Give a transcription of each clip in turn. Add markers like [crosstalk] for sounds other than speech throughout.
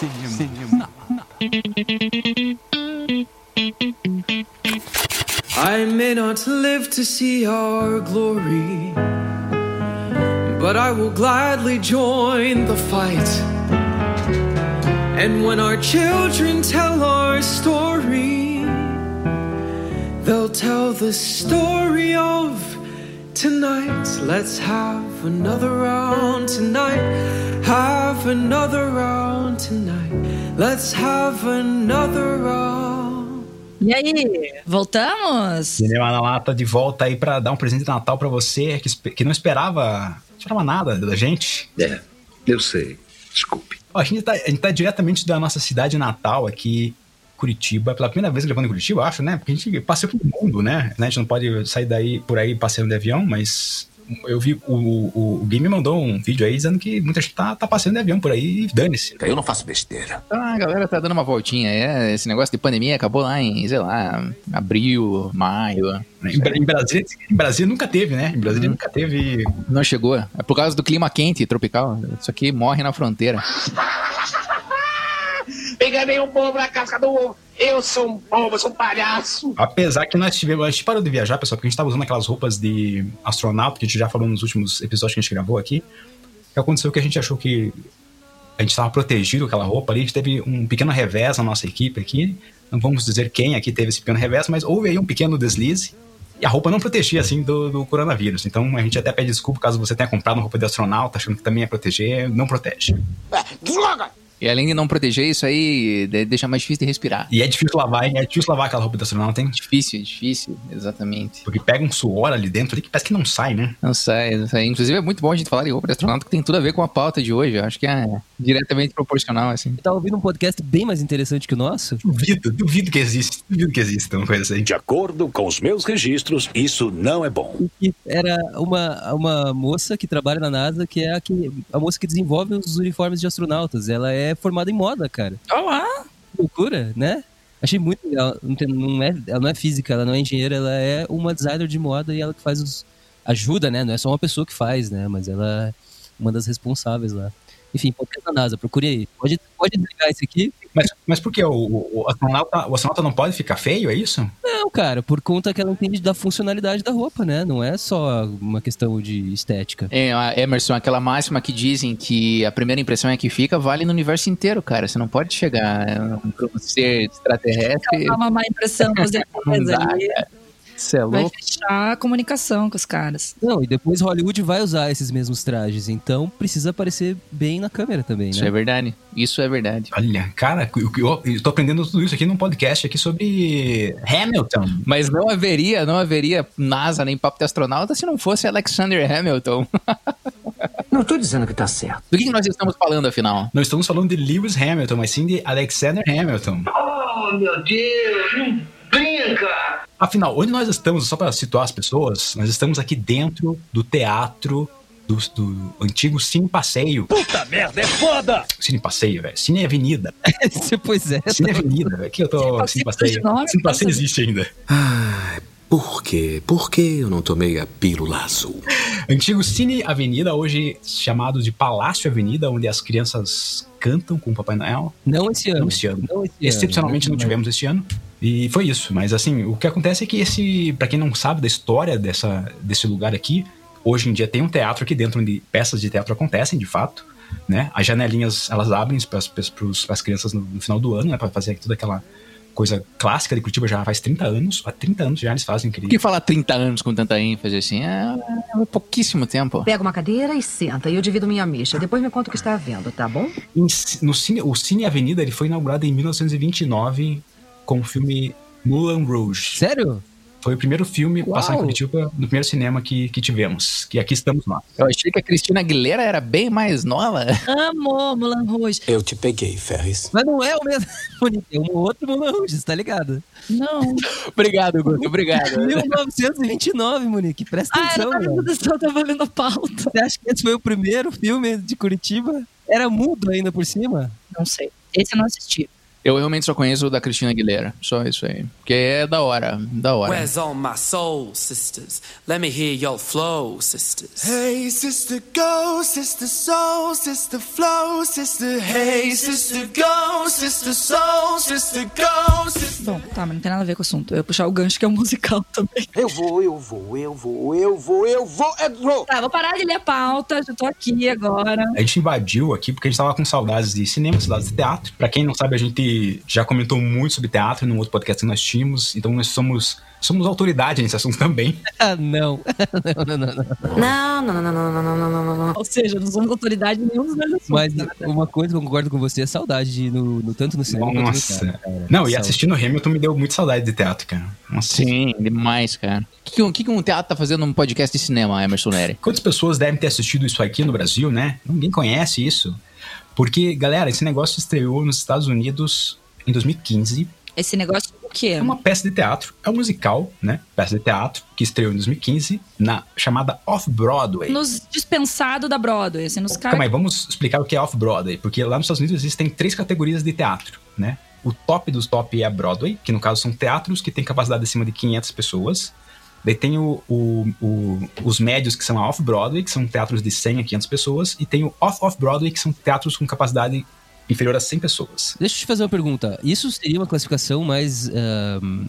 Cinema. I may not live to see our glory, but I will gladly join the fight. And when our children tell our story, they'll tell the story of tonight. Let's have another round tonight. Have another round tonight. Let's have another round. E aí, voltamos? Cinema na Lata de volta aí pra dar um presente de Natal pra você que, que não esperava, não esperava nada da gente. É, eu sei. Desculpe. Ó, a, gente tá, a gente tá diretamente da nossa cidade natal aqui, Curitiba, pela primeira vez gravando em Curitiba, eu acho, né? Porque a gente passeou pelo mundo, né? A gente não pode sair daí por aí passeando de avião, mas eu vi o, o, o Gui me mandou um vídeo aí dizendo que muita gente tá, tá passeando de avião por aí e dane-se. Eu não faço besteira. Ah, a galera tá dando uma voltinha. É, esse negócio de pandemia acabou lá em, sei lá, abril, maio. Em, em Brasília, em Brasília nunca teve, né? Em Brasília nunca teve. Não chegou. É por causa do clima quente tropical. Isso aqui morre na fronteira. Enganei um povo na casca do ovo. Eu sou um bobo, eu sou um palhaço. Apesar que nós tivemos. A gente parou de viajar, pessoal, porque a gente tava usando aquelas roupas de astronauta, que a gente já falou nos últimos episódios que a gente gravou aqui. O que aconteceu é que a gente achou que a gente estava protegido com aquela roupa ali. A gente teve um pequeno revés na nossa equipe aqui. Não vamos dizer quem aqui teve esse pequeno revés, mas houve aí um pequeno deslize. E a roupa não protegia, assim, do, do coronavírus. Então a gente até pede desculpa caso você tenha comprado uma roupa de astronauta, achando que também ia proteger. Não protege. Droga! E além de não proteger, isso aí de- deixa mais difícil de respirar. E é difícil lavar, hein? É difícil lavar aquela roupa de astronauta, hein? Difícil, difícil, exatamente. Porque pega um suor ali dentro ali que parece que não sai, né? Não sei, não sei. Inclusive é muito bom a gente falar de roupa de astronauta, que tem tudo a ver com a pauta de hoje. Eu acho que é diretamente proporcional, assim. Tava ouvindo um podcast bem mais interessante que o nosso. Duvido, duvido que existe. Duvido que exista uma coisa assim. De acordo com os meus registros, isso não é bom. era uma, uma moça que trabalha na NASA, que é a, que, a moça que desenvolve os uniformes de astronautas. Ela é formada em moda, cara. Olá! Loucura, né? Achei muito legal. Não, tem- não é, ela não é física, ela não é engenheira, ela é uma designer de moda e ela que faz os. ajuda, né? Não é só uma pessoa que faz, né? Mas ela é uma das responsáveis lá. Enfim, podcast da NASA, procure aí. Pode, pode desligar esse aqui. Mas, mas por que? O, o, o astronauta, o astronauta não pode ficar feio, é isso? Não, cara, por conta que ela entende da funcionalidade da roupa, né? Não é só uma questão de estética. É, a Emerson, aquela máxima que dizem que a primeira impressão é que fica, vale no universo inteiro, cara. Você não pode chegar pra um ser extraterrestre. Dá uma má impressão com os [laughs] Não dá, ali. cara. Você é Vai louco? fechar a comunicação com os caras. Não, e depois Hollywood vai usar esses mesmos trajes, então precisa aparecer bem na câmera também, Isso é né? verdade. Isso é verdade. Olha, cara, eu, eu, eu tô aprendendo tudo isso aqui num podcast aqui sobre Hamilton. Mas não haveria, não haveria NASA nem papo de astronauta se não fosse Alexander Hamilton. [laughs] Não tô dizendo que tá certo. Do que que nós estamos falando, afinal? Não estamos falando de Lewis Hamilton, mas sim de Alexander Hamilton. Oh, meu Deus! Afinal, onde nós estamos, só para situar as pessoas, nós estamos aqui dentro do teatro do, do antigo Cine Passeio. Puta merda, é foda! Cine Passeio, velho. Cine Avenida. [laughs] pois é. Cine Avenida, velho. Aqui eu tô. Cine Passeio. nome, Cine Passeio existe ainda. Ai, por quê? Por que eu não tomei a pílula azul? Antigo Cine Avenida, hoje chamado de Palácio Avenida, onde as crianças cantam com o Papai Noel. Não esse ano. Não esse ano. Não esse Excepcionalmente ano. não tivemos este ano. E foi isso. Mas assim, o que acontece é que esse, Pra quem não sabe da história dessa, desse lugar aqui, hoje em dia tem um teatro aqui dentro onde peças de teatro acontecem, de fato. Né? As janelinhas elas abrem para as crianças no, no final do ano, né? Para fazer toda aquela coisa clássica de Curitiba já faz 30 anos. Há 30 anos já eles fazem Por aquele. que falar 30 anos com tanta ênfase assim? É, é pouquíssimo tempo. Pega uma cadeira e senta, e eu divido minha micha. Depois me conta o que está havendo, tá bom? Em- no Cine, o Cine Avenida ele foi inaugurado em 1929 com o filme Moulin Rouge. Sério? Foi o primeiro filme Uau. passar em Curitiba, no primeiro cinema que, que tivemos. Que aqui estamos nós. Eu achei que a Cristina Aguilera era bem mais nova. Amo Mulan Rouge. Eu te peguei, Ferris. Mas não é o mesmo. [laughs] É um outro Moulin Rouge, você tá ligado? Não. [laughs] obrigado, Guto, obrigado. [laughs] 1929, Monique. Presta Ah, atenção, atenção, eu tava lendo a pauta. Você acha que esse foi o primeiro filme de Curitiba? Era mudo ainda por cima? Não sei. Esse eu não assisti. Eu realmente só conheço o da Cristina Aguilera. Só isso aí. Porque é da hora. Da hora. Where's all my soul, sisters? Let me hear your flow, sisters. Hey, sister, go, sister, soul, sister, flow, sister. Hey, sister, go, sister, soul, sister, go, sister. Bom, tá, mas não tem nada a ver com o assunto. Eu ia puxar o gancho que é o musical [laughs] também. Eu vou, eu vou, eu vou, eu vou, eu vou, eu vou. Tá, vou parar de ler a pauta, já tô aqui agora. A gente invadiu aqui porque a gente tava com saudades de cinema, saudades de teatro. Pra quem não sabe, a gente já comentou muito sobre teatro num outro podcast que nós tínhamos, então nós somos somos autoridade nesse assunto também. [laughs] Ah, [laughs] não. não. não. Não, não, não, não. Não, não, não, não, não, não, não, Ou seja, não somos autoridade em nenhum dos dois assuntos. Mas né? uma coisa que eu concordo com você é saudade de, no, no, tanto no cinema Nossa. No teatro, cara. Não, e assistindo Hamilton me deu muito saudade de teatro, cara. Nossa. Sim, demais, cara. O que, que, que, um teatro tá fazendo num podcast de cinema, Emerson Nery? Quantas pessoas devem ter assistido isso aqui no Brasil, né? Ninguém conhece isso. Porque, galera, esse negócio estreou nos Estados Unidos em 2015. Esse negócio o quê? É uma peça de teatro, é um musical, né? Peça de teatro que estreou em 2015 na chamada Off-Broadway. Nos dispensado da Broadway, assim, nos Calma caras. aí, vamos explicar o que é Off-Broadway, porque lá nos Estados Unidos existem três categorias de teatro, né? O top dos top é a Broadway, que no caso são teatros que têm capacidade acima de 500 pessoas. Daí tem o, o- o- os médios, que são a Off-Broadway, que são teatros de 100 a 500 pessoas. E tem o Off-Off-Broadway, que são teatros com capacidade inferior a 100 pessoas. Deixa eu te fazer uma pergunta. Isso seria uma classificação mais. ahm,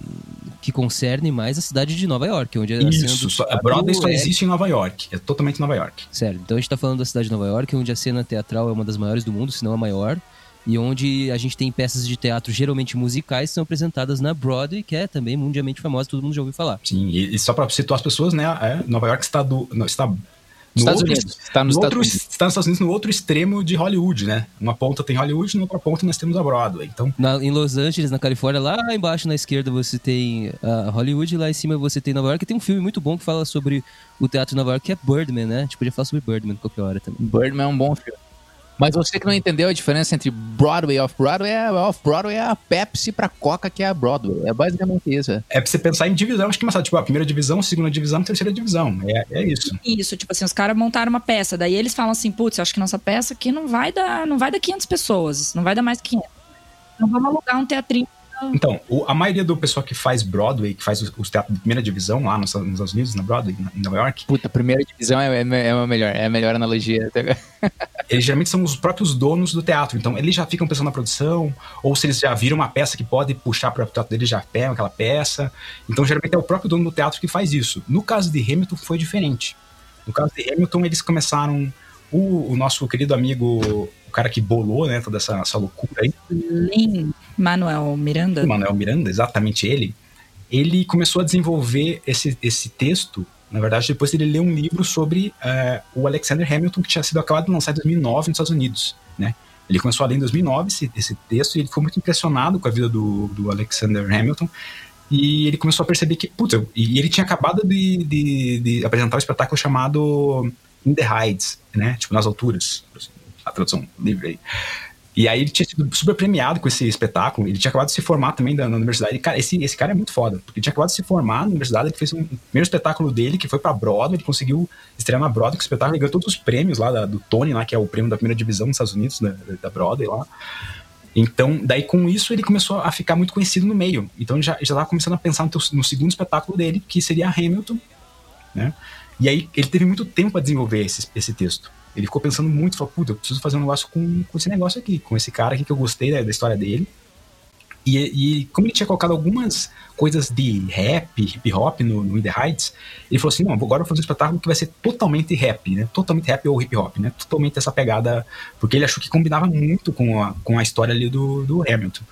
que concerne mais a cidade de Nova York, onde a cena Isso, só, a Broadway só é- existe em Nova York. É totalmente Nova York. Sério, então a gente tá falando da cidade de Nova York, onde a cena teatral é uma das maiores do mundo, se não a maior, e onde a gente tem peças de teatro geralmente musicais que são apresentadas na Broadway, que é também mundialmente famosa, todo mundo já ouviu falar. Sim, e, e só para situar as pessoas, né? é, Nova York está, do, no- está no Estados outro, Unidos. Está nos no Estados outro, Unidos. está nos Estados Unidos no outro extremo de Hollywood, né? Uma ponta tem Hollywood, na outra ponta nós temos a Broadway. Então, Na- em Los Angeles, na Califórnia, lá embaixo na esquerda você tem a Hollywood, e lá em cima você tem Nova York. E tem um filme muito bom que fala sobre o teatro de Nova York, que é Birdman, né? A gente podia falar sobre Birdman qualquer hora também. Birdman é um bom filme. Mas você que não entendeu a diferença entre Broadway e Off-Broadway, é- Off-Broadway é a Pepsi pra Coca, que é a Broadway. É basicamente isso. é pra você pensar em divisão, acho que é tipo, a primeira divisão, a segunda divisão, a terceira divisão. É, é isso. Isso, tipo assim, os caras montaram uma peça, daí eles falam assim, putz, acho que nossa peça aqui não vai dar, não vai dar 500 pessoas, não vai dar mais que 500. Então vamos alugar um teatrinho. Então, o- a maioria do pessoal que faz Broadway, que faz os, os teatros de primeira divisão lá nos, nos Estados Unidos, na Broadway, na- em Nova York, Puta, a primeira divisão é, é, é a melhor, é a melhor analogia. [laughs] eles geralmente são os próprios donos do teatro. Então, eles já ficam pensando na produção, ou se eles já viram uma peça que pode puxar para o teatro deles, já pegam aquela peça. Então, geralmente é o próprio dono do teatro que faz isso. No caso de Hamilton, foi diferente. No caso de Hamilton, eles começaram. O, o nosso querido amigo, o cara que bolou, né, toda essa, essa loucura aí, Lin Manuel Miranda. Manuel Miranda, exatamente ele, ele começou a desenvolver esse, esse texto, na verdade, depois ele ler um livro sobre eh, o Alexander Hamilton, que tinha sido acabado de lançar em 2009 nos Estados Unidos, né? Ele começou a ler em 2009 esse, esse texto e ele ficou muito impressionado com a vida do, do Alexander Hamilton e ele começou a perceber que, puta, eu- e ele tinha acabado de, de, de apresentar um espetáculo chamado In the Heights, né? Tipo, nas alturas, a tradução livre aí. E aí ele tinha sido super premiado com esse espetáculo. Ele tinha acabado de se formar também da, na universidade. E, cara, esse, esse cara é muito foda. Porque ele tinha acabado de se formar na universidade. Ele fez um primeiro espetáculo dele, que foi pra Broadway. Ele conseguiu estrear na Broadway com o espetáculo. Ele ganhou todos os prêmios lá da- do Tony, lá, que é o prêmio da primeira divisão nos Estados Unidos, da, da Broadway lá. Então, daí com isso ele começou a ficar muito conhecido no meio. Então ele já estava começando a pensar no, teu- no segundo espetáculo dele, que seria Hamilton, né? E aí ele teve muito tempo para desenvolver esse, esse texto. Ele ficou pensando muito, falou, puta, eu preciso fazer um negócio com, com esse negócio aqui, com esse cara aqui que eu gostei da, da história dele. E, e como ele tinha colocado algumas coisas de rap, hip hop no, no In The Heights, ele falou assim, não, agora eu vou fazer um espetáculo que vai ser totalmente rap, né? Totalmente rap ou hip hop, né? Totalmente essa pegada, porque ele achou que combinava muito com a, com a história ali do, do Hamilton.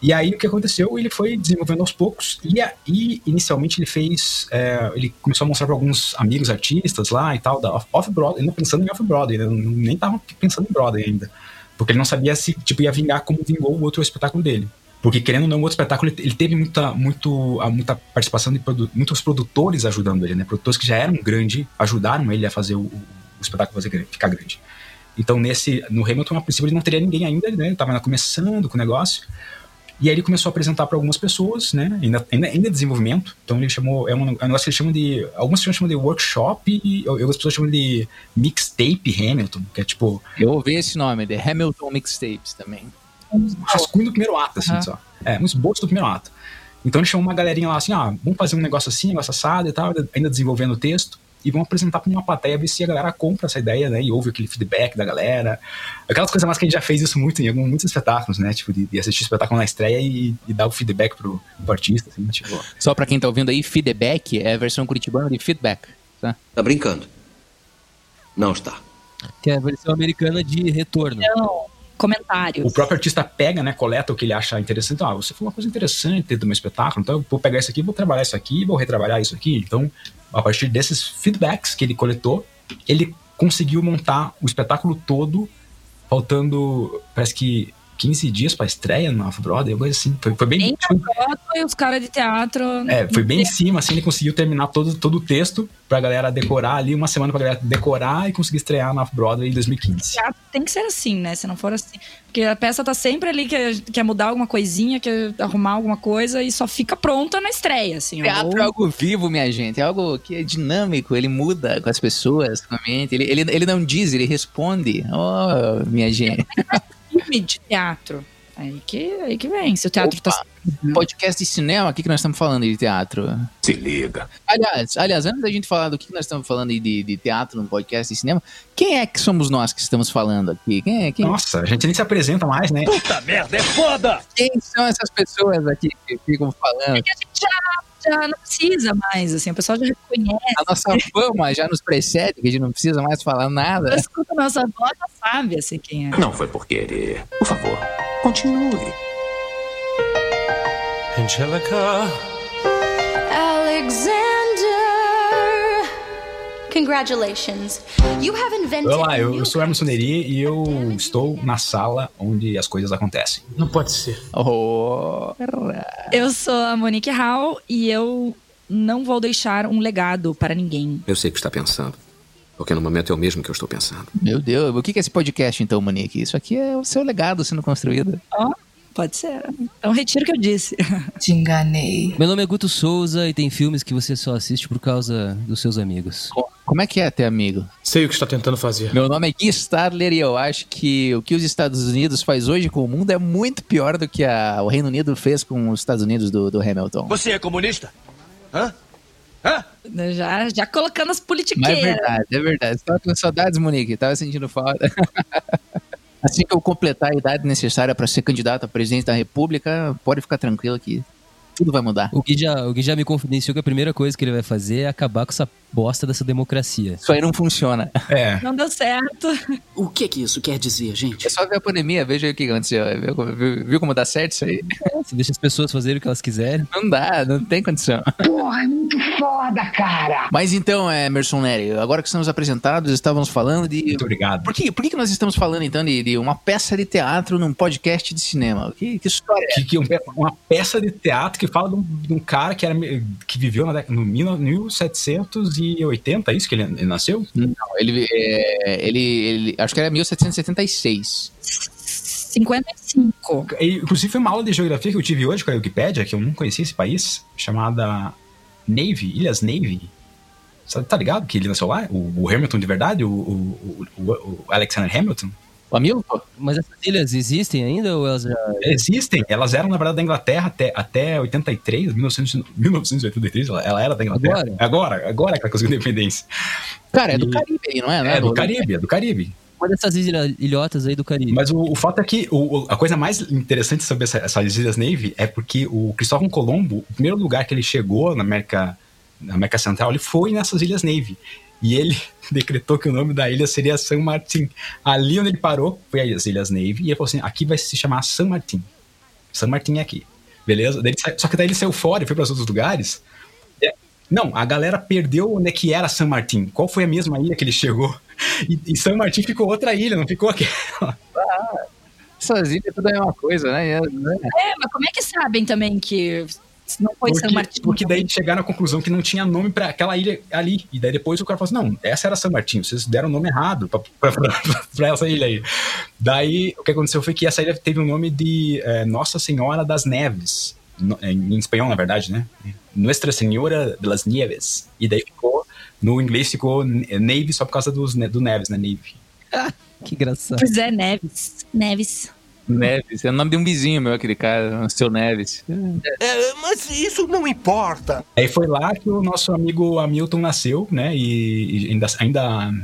E aí o que aconteceu? Ele foi desenvolvendo aos poucos e, a- e inicialmente ele fez, é, ele começou a mostrar para alguns amigos artistas lá e tal da Off- Off-Broadway, ainda pensando em Off-Broadway, né? Não- nem tava pensando em Broadway ainda, porque ele não sabia se tipo ia vingar como vingou o outro espetáculo dele. Porque querendo ou não, o outro espetáculo ele teve muita, muito, muita participação de produ- muitos produtores ajudando ele, né? Produtores que já eram grandes ajudaram ele a fazer o, o- espetáculo fazer, ficar grande. Então, nesse, no Hamilton, a princípio, ele não teria ninguém ainda, né? Ele tava começando com o negócio. E aí ele começou a apresentar para algumas pessoas, né? Ainda, ainda, ainda em desenvolvimento. Então ele chamou. É um, é um negócio que eles chamam de. Algumas pessoas chamam de workshop e outras pessoas chamam de mixtape Hamilton, que é tipo. Eu ouvi esse nome, The Hamilton Mixtapes também. rascunho do primeiro ato, assim, Aham. só. É, um esboço do primeiro ato. Então ele chamou uma galerinha lá assim, ah, vamos fazer um negócio assim, um negócio assado e tal, ainda desenvolvendo o texto, e vamos apresentar para uma plateia, ver se a galera compra essa ideia, né, e ouve aquele feedback da galera. Aquelas coisas mais que a gente já fez isso muito em alguns, muitos espetáculos, né, tipo, de, de assistir o espetáculo na estreia e, e dar o feedback pro, pro artista, assim, tipo... Só pra quem tá ouvindo aí, feedback é a versão curitibana de feedback. Tá? Tá brincando? Não está. Que é a versão americana de retorno. Então, comentários. O próprio artista pega, né, coleta o que ele acha interessante. Ah, você falou uma coisa interessante dentro do meu espetáculo, então eu vou pegar isso aqui, vou trabalhar isso aqui, vou retrabalhar isso aqui. Então, a partir desses feedbacks que ele coletou, ele conseguiu montar o espetáculo todo, faltando, parece que 15 dias pra estreia no Off-Broadway, coisa assim. Foi, foi bem... Broadway, os caras de teatro. É, foi bem em cima, assim, ele conseguiu terminar todo, todo o texto pra galera decorar ali, uma semana pra galera decorar e conseguir estrear no Off-Broadway em 2015. teatro tem que ser assim, né? Se não for assim. Porque a peça tá sempre ali, quer, quer mudar alguma coisinha, quer arrumar alguma coisa e só fica pronta na estreia, assim. Teatro é Ou- algo vivo, minha gente. É algo que é dinâmico, ele muda com as pessoas, com a mente. Ele, ele, ele não diz, ele responde. Oh, minha gente. [laughs] filme de teatro. Aí que, aí que vem. Se o teatro tá. Podcast de cinema, o que, que nós estamos falando de teatro? Se liga. Aliás, aliás, antes da gente falar do que nós estamos falando aí de, de teatro no podcast de cinema, quem é que somos nós que estamos falando aqui? Quem é? Quem, Nossa, a gente nem se apresenta mais, né? quem são essas pessoas aqui que ficam falando? que a gente já, já não precisa mais, assim. O pessoal já reconhece. A nossa fama já nos precede, que a gente não precisa mais falar nada. Escuta a nossa voz, já sabe, assim, quem é. Não foi por querer. Por favor, continue. Angelica. Alexander! Congratulations. You have invented Olá, eu, sou Hermes Soneri e eu estou na sala onde as coisas acontecem. Não pode ser. Oh, Eu sou a Monique Hall e eu não vou deixar um legado para ninguém. Eu sei o que está pensando. Porque no momento é o mesmo que eu estou pensando. meu Deus, o que é esse podcast então, Monique? Isso aqui é o seu legado sendo construído. Ó, pode ser. Então retiro o que eu disse. [laughs] Te enganei. Meu nome é Guto Souza e tem filmes que você só assiste por causa dos seus amigos. Co- Como é que é ter amigo? Sei o que está tentando fazer. Meu nome é Gui Stadler e eu acho que o que os Estados Unidos faz hoje com o mundo é muito pior do que a- o Reino Unido fez com os Estados Unidos do, do Hamilton. Você é comunista? Hã? já, já colocando as Mas é politiqueiras. verdade, é verdade. Tava com saudades, Monique. Tava sentindo falta. [laughs] Assim que eu completar a idade necessária para ser candidato a presidente da República, pode ficar tranquilo que tudo vai mudar. O Gui, já, o Gui já me confidenciou que a primeira coisa que ele vai fazer é acabar com essa bosta dessa democracia. Isso aí não funciona. É, Não deu certo. O que que isso quer dizer, gente? É só ver a pandemia, veja aí o que aconteceu. Viu, como- viu- viu como dá certo isso aí? Você deixa as pessoas fazerem o que elas quiserem. Não dá, não tem condição. Porra, é muito foda, cara. Mas então, é, Emerson Nery, agora que estamos apresentados, estávamos falando de. muito obrigado. Por que, por que que nós estamos falando então de, de uma peça de teatro num podcast de cinema? Que, que história é Que, que um pe- uma peça de teatro que fala de um, de um cara que, era, que viveu na década, no 1780, é isso que ele, ele nasceu? Não, ele, é, ele, ele. Acho que era 1776. 55. E, inclusive foi uma aula de geografia que eu tive hoje com a Wikipédia, que eu não conhecia esse país, chamada Navy, Ilhas Navy. Sabe, tá ligado que ele nasceu lá? O, o Hamilton de verdade? O, o, o, o Alexander Hamilton? O Hamilton? Mas essas ilhas existem ainda ou elas já. Existem. Elas eram, na verdade, da Inglaterra até, até 83, 1900, 1983, ela, ela era da Inglaterra. Agora? Agora, agora que ela conseguiu independência. Cara, é do E- Caribe aí, não é? Não É, do Caribe, é do Caribe. Uma dessas ilhotas aí do Caribe. Mas o, o fato é que o- a coisa mais interessante sobre essa, essas Ilhas Navy é porque o Cristóvão Colombo, o primeiro lugar que ele chegou na América, na América Central, ele foi nessas Ilhas Navy. E ele [laughs] decretou que o nome da ilha seria San Martín. Ali onde ele parou foi as Ilhas Navy. E ele falou assim: aqui vai se chamar San Martín. San Martín é aqui. Beleza? Só que daí ele saiu fora e foi para os outros lugares. É, Não, a galera perdeu onde é que era San Martín. Qual foi a mesma ilha que ele chegou? [laughs] E, e San Martín ficou outra ilha, não ficou aquela. Essas ilhas tudo é uma coisa, né? É- É, mas como é que sabem também que não foi porque, São Martinho? porque daí chegaram à conclusão que não tinha nome pra aquela ilha ali. E daí depois o cara falou assim: não, essa era São Martinho, vocês deram o nome errado [laughs] pra essa ilha aí. Daí o que aconteceu foi que essa ilha teve o nome de eh, Nossa Senhora das Neves. No- em espanhol, na verdade, né? Nuestra Senhora de las Nieves. E daí ficou, no inglês ficou Navy só por causa dos, do Neves, né? Navy. Que engraçado. Pois é, Neves. Neves. Neves, é o nome de um vizinho meu, aquele cara, o seu Neves. É, mas isso não importa. Aí foi lá que o nosso amigo Hamilton nasceu, né? E, e ainda, ainda,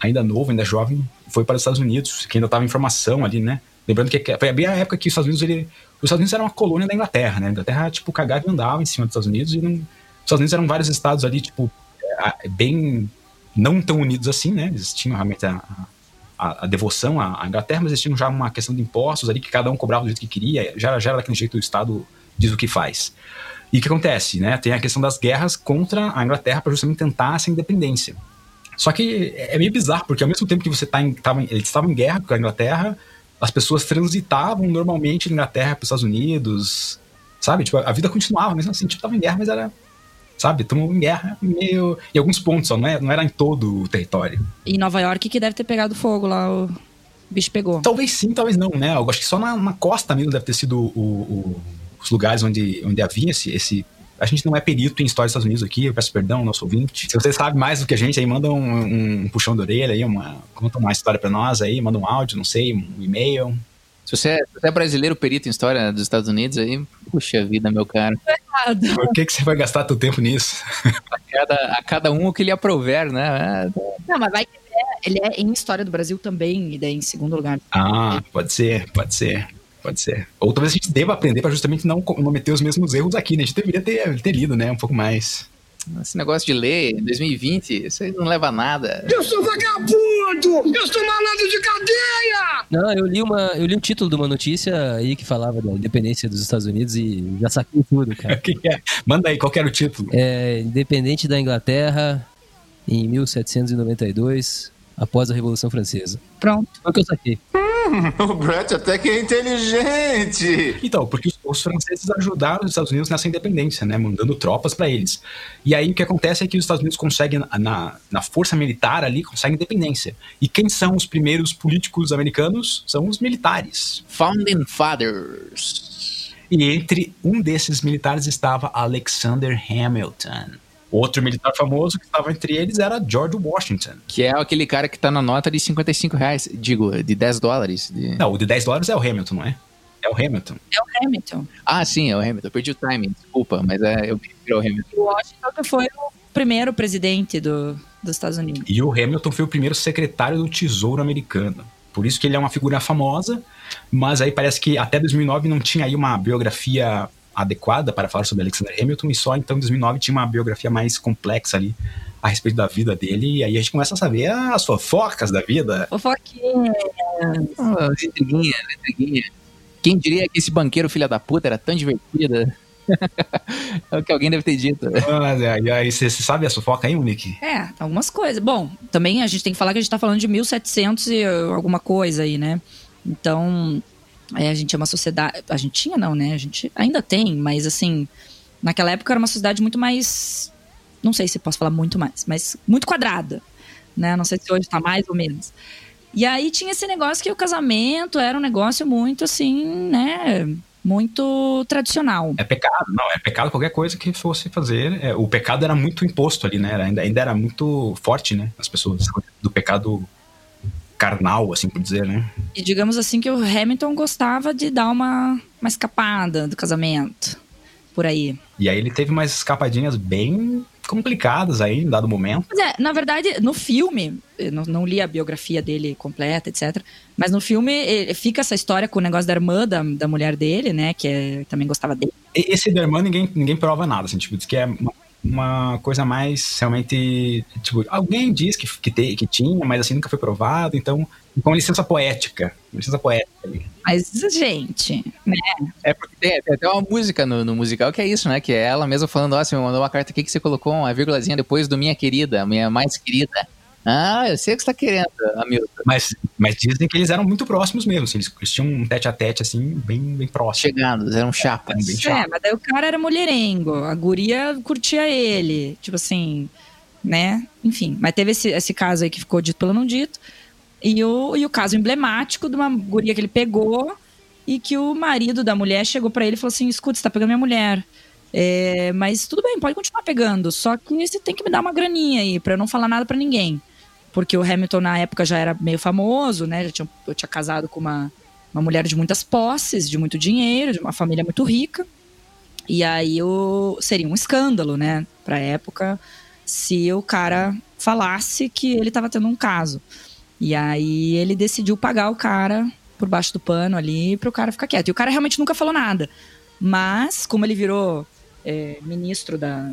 ainda novo, ainda jovem, foi para os Estados Unidos, que ainda estava em formação ali, né? Lembrando que foi bem a época que os Estados Unidos, ele, os Estados Unidos era uma colônia da Inglaterra, né? A Inglaterra, tipo, cagava e andava em cima dos Estados Unidos e não, os Estados Unidos eram vários estados ali, tipo, é, bem não tão unidos assim, né? Eles tinham realmente a, a, a devoção à, Inglaterra, mas eles tinham já uma questão de impostos ali que cada um cobrava do jeito que queria, já, já era daquele jeito o Estado diz o que faz. E o que acontece, né? Tem a questão das guerras contra a Inglaterra para justamente tentar essa independência. Só que é meio bizarro, porque ao mesmo tempo que você tá em, tava, eles estavam em guerra com a Inglaterra, as pessoas transitavam normalmente da Inglaterra para os Estados Unidos, sabe? Tipo, a vida continuava, mesmo assim, tipo, tava em guerra, mas era sabe? Estamos em guerra meio. em alguns pontos só, não, é, não era em todo o território. E Nova York que deve ter pegado fogo lá, o bicho pegou. Talvez sim, talvez não, né? Eu acho que só na, na costa mesmo deve ter sido o, o, os lugares onde, onde havia esse, esse a gente não é perito em história dos Estados Unidos aqui, eu peço perdão nosso ouvinte. Se você sabe mais do que a gente, aí manda um, um puxão de orelha aí, uma, conta uma história para nós aí, manda um áudio, não sei, um e-mail. Se você, é, se você é brasileiro perito em história dos Estados Unidos, aí, puxa vida, meu cara. Por que, que você vai gastar teu tempo nisso? a, cada, a cada um o que lhe aprover, né? Não, mas vai que ele é, ele é em história do Brasil também, e daí em segundo lugar. Ah, pode ser, pode ser. Pode ser. Ou talvez a gente deva aprender para justamente não cometer os mesmos erros aqui, né? A gente deveria ter, ter lido, né? Um pouco mais. Esse negócio de ler em 2020, isso aí não leva a nada. Eu sou vagabundo! Eu sou malandro de cadeia! Não, eu li, uma, eu li o título de uma notícia aí que falava da independência dos Estados Unidos e já saquei tudo, cara. [laughs] que é? Manda aí, qual era o título? É, Independente da Inglaterra em 1792, após a Revolução Francesa. Pronto. Foi o que eu saquei. [laughs] o Brett até que é inteligente. Então, porque os, os, franceses ajudaram os Estados Unidos nessa independência, né? Mandando tropas para eles. E aí o que acontece é que os Estados Unidos conseguem, na, na força militar ali, conseguem independência. E quem são os primeiros políticos americanos? São os militares. Founding Fathers. E entre um desses militares estava Alexander Hamilton. Outro militar famoso que estava entre eles era George Washington. Que é aquele cara que está na nota de 55 reais, digo, de 10 dólares. De... Não, o de 10 dólares é o Hamilton, não é? É o Hamilton. É o Hamilton. Ah, sim, é o Hamilton. Eu perdi o timing, desculpa, mas é, eu prefiro o Hamilton. O Washington foi o primeiro presidente do, dos Estados Unidos. E o Hamilton foi o primeiro secretário do Tesouro americano. Por isso que ele é uma figura famosa, mas aí parece que até 2009 não tinha aí uma biografia adequada para falar sobre Alexander Hamilton, e só então em 2009 tinha uma biografia mais complexa ali a respeito da vida dele, e aí a gente começa a saber as fofocas da vida. Fofoquinha. Oh, intriguinha, intriguinha. Quem diria que esse banqueiro filha da puta era tão divertido? [laughs] é o que alguém deve ter dito. Ah, e aí, você sabe a fofoca aí, Monique? É, algumas coisas. Bom, também a gente tem que falar que a gente tá falando de 1700 e alguma coisa aí, né? Então, é, a gente é uma sociedade. A gente tinha, não, né? A gente ainda tem, mas assim, naquela época era uma sociedade muito mais. Não sei se posso falar muito mais, mas muito quadrada. Né? Não sei se hoje está mais ou menos. E aí tinha esse negócio que o casamento era um negócio muito assim, né? Muito tradicional. É pecado, não, é pecado qualquer coisa que fosse fazer. É, o pecado era muito imposto ali, né? Ainda, ainda era muito forte, né? As pessoas, do pecado carnal, assim por dizer, né? E digamos assim que o Hamilton gostava de dar uma, uma escapada do casamento, por aí. E aí ele teve umas escapadinhas bem complicadas aí, em dado momento. Mas é, na verdade, no filme, eu não, não, li a biografia dele completa, etc. Mas no filme ele, fica essa história com o negócio da irmã da, da mulher dele, né? Que é, também gostava dele. Esse da irmã ninguém, ninguém prova nada, assim, tipo, diz que é uma uma coisa mais realmente. Tipo, alguém diz que, que, te, que tinha, mas assim nunca foi provado, então. Com licença poética. Licença poética ali. Mas, gente, né? É porque tem, tem até uma música no, no, musical que é isso, né? Que é ela mesma falando, ó, oh, você me mandou uma carta aqui que você colocou uma vírgulazinha depois do minha querida, minha mais querida. Ah, eu sei o que você tá querendo, Hamilton. Mas, mas dizem que eles eram muito próximos mesmo. Assim, eles, eles tinham um tete a tete, assim, bem, bem próximo. Chegados, eram chapas. É, é, mas daí o cara era mulherengo. A guria curtia ele. Tipo assim, né? Enfim. Mas teve esse, esse caso aí que ficou dito pelo não dito. E o, e o caso emblemático de uma guria que ele pegou e que o marido da mulher chegou para ele e falou assim: escuta, você tá pegando minha mulher. É, mas tudo bem, pode continuar pegando. Só que você tem que me dar uma graninha aí, pra eu não falar nada para ninguém porque o Hamilton na época já era meio famoso, né? Já tinha, eu tinha casado com uma uma mulher de muitas posses, de muito dinheiro, de uma família muito rica. E aí o, seria um escândalo, né, pra época, se o cara falasse que ele estava tendo um caso. E aí ele decidiu pagar o cara por baixo do pano ali para o cara ficar quieto. E o cara realmente nunca falou nada. Mas, como ele virou é, ministro da,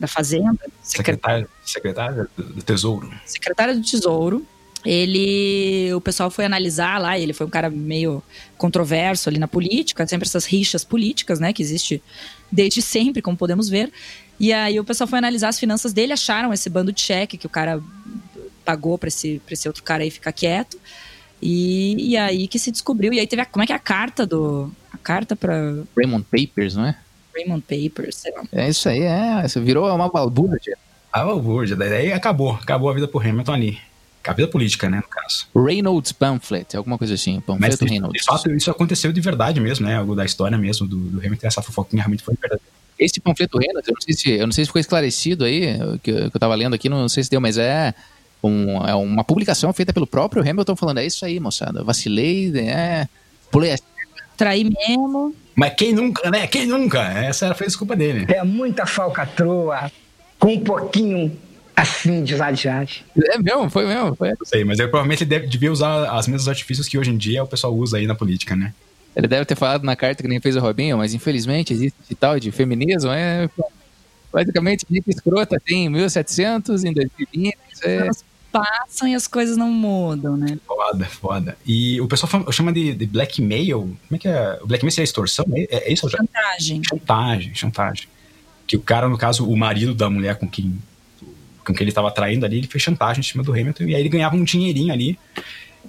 da Fazenda, Secretário, secretário do Tesouro. secretário do Tesouro, ele o pessoal foi analisar lá, ele foi um cara meio controverso ali na política, sempre essas rixas políticas, né, que existe desde sempre, como podemos ver. E aí o pessoal foi analisar as finanças dele, acharam esse bando de cheque que o cara pagou para esse, pra esse outro cara aí ficar quieto. E, e aí que se descobriu. E aí teve a, como é que é a carta do. A carta pra Raymond Papers, não é? Raymond Papers, sei lá. É isso aí, é. Isso virou uma balbúrdia. A balbúrdia, daí acabou. Acabou a vida pro Hamilton ali. A vida política, né, no caso. Reynolds Pamphlet, alguma coisa assim. Mas Panfleto de, Reynolds. de fato, isso aconteceu de verdade mesmo, né? Algo da história mesmo do, do Hamilton. Essa fofoquinha realmente foi verdade. Esse panfleto Reynolds, eu não sei se, eu não sei se ficou esclarecido aí, o que, eu- que eu tava lendo aqui, não sei se deu, mas é, um- é uma publicação feita pelo próprio Hamilton falando, é isso aí, moçada, vacilei, é, pulei a Traí mesmo. Mas quem nunca, né? Quem nunca? Essa era- foi a desculpa dele. É muita falcatrua com um pouquinho assim de exagerado. É mesmo, foi mesmo. Foi. Não sei, mas ele provavelmente deve, devia usar os mesmos artifícios que hoje em dia o pessoal usa aí na política, né? Ele deve ter falado na carta que nem fez o Robinho, mas infelizmente existe esse tal de feminismo, é basicamente gente escrota tem em 1700, em 2020, é, Elas passam e as coisas não mudam, né? Foda, foda. E o pessoal chama de, de blackmail. Como é que é? O blackmail seria extorsão? É, é isso? Chantagem. Chantagem, chantagem. Que o cara, no caso, o marido da mulher com quem, com quem ele estava traindo ali, ele fez chantagem em cima do Hamilton e aí ele ganhava um dinheirinho ali.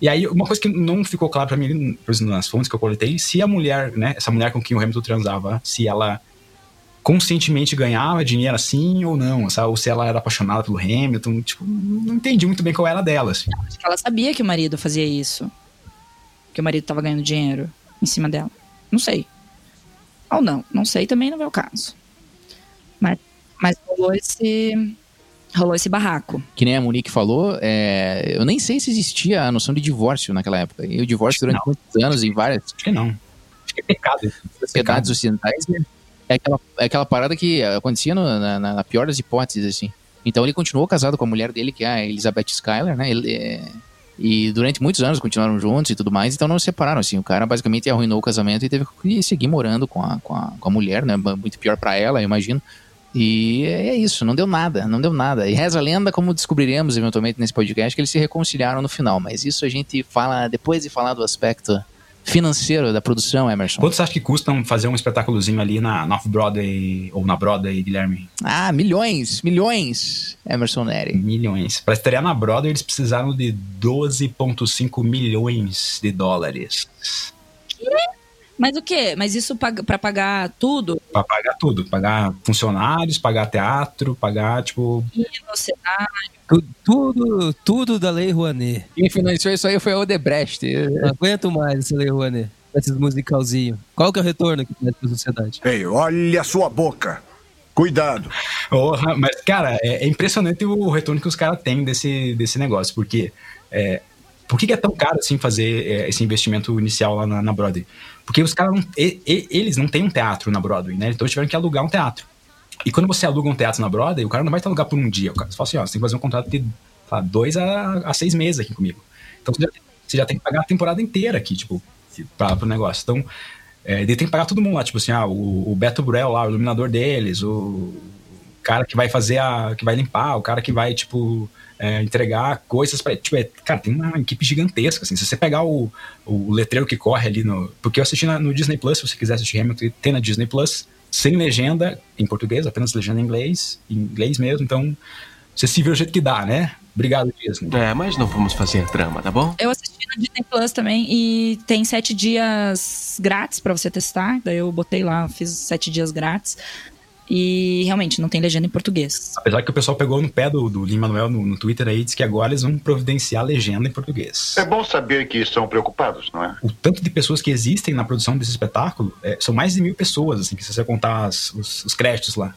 E aí, uma coisa que não ficou claro pra mim, por exemplo, nas fontes que eu coletei, se a mulher, né, essa mulher com quem o Hamilton transava, se ela conscientemente ganhava dinheiro assim ou não, sabe? Ou se ela era apaixonada pelo Hamilton, tipo, não entendi muito bem qual era dela, assim. Acho que ela sabia que o marido fazia isso. Que o marido tava ganhando dinheiro em cima dela. Não sei. Ou não, não sei também não é o caso. Mas, mas rolou esse. Rolou esse barraco. que nem a Monique falou, é, eu nem sei se existia a noção de divórcio naquela época. E o divórcio durante muitos anos em várias Acho que não. Acho que é pecado. sociedades ocidentais né? É aquela, é aquela parada que acontecia no- na, na- pior das hipóteses, assim. Então ele continuou casado com a mulher dele, que é a Elizabeth Schuyler, né? Ele, é, e durante muitos anos continuaram juntos e tudo mais, então não se separaram, assim. O cara basicamente arruinou o casamento e teve que seguir morando com a, com a, com a mulher, né? Muito pior pra ela, eu imagino. E é isso, não deu nada, não deu nada. E reza a lenda, como descobriremos eventualmente nesse podcast, que eles se reconciliaram no final. Mas isso a gente fala depois de falar do aspecto financeiro da produção, Emerson. Quanto você acha que custam fazer um espetáculozinho ali na, na Off-Broadway ou na Broadway, Guilherme? Ah, milhões, milhões, Emerson Neri. Milhões. Pra estrear na Broadway, eles precisaram de 12,5 milhões de dólares. Mas o quê? Mas isso pra pagar tudo? Pra pagar tudo. Pagar funcionários, pagar teatro, pagar, tipo... Hino, cenário. Tu- Tudo, tudo da Lei Rouanet. Quem financiou isso aí foi a Odebrecht. Não aguento mais essa Lei Rouanet. Esses musicalzinhos. Qual que é o retorno que traz pra sociedade? Ei, olha a sua boca. Cuidado. Porra, mas, cara, é, é impressionante o retorno que os caras têm desse, desse negócio, porque... É, por que, que é tão caro, assim, fazer é, esse investimento inicial lá na, na Broadway? Porque os caras, eles não têm um teatro na Broadway, né? Então eles tiveram que alugar um teatro. E quando você aluga um teatro na Broadway, o cara não vai te alugar por um dia. O cara fala assim, ó, você tem que fazer um contrato de lá, dois a, a seis meses aqui comigo. Então você já, tem- você já tem que pagar a temporada inteira aqui, tipo, pra, pro negócio. Então, é, ele tem que pagar todo mundo lá, tipo assim, ah, o, o Beto Burel lá, o iluminador deles, o cara que vai fazer a. que vai limpar, o cara que vai, tipo, é, entregar coisas pra. Tipo, é, cara, tem uma equipe gigantesca, assim. Se você pegar o, o letreiro que corre ali no. Porque eu assisti na- no Disney Plus, se você quiser assistir Hamilton, tem na Disney Plus, sem legenda em português, apenas legenda em inglês, em inglês mesmo, então. Você se vê o jeito que dá, né? Obrigado, Disney. É, mas não vamos fazer drama, tá bom? Eu assisti no Disney Plus também e tem sete dias grátis pra você testar. Daí eu botei lá, fiz sete dias grátis. E realmente não tem legenda em português. Apesar que o pessoal pegou no pé do, do Lin-Manuel no, no Twitter aí, disse que agora eles vão providenciar legenda em português. É bom saber que estão preocupados, não é? O tanto de pessoas que existem na produção desse espetáculo é, são mais de mil pessoas, assim, que se você contar as- os, os créditos lá.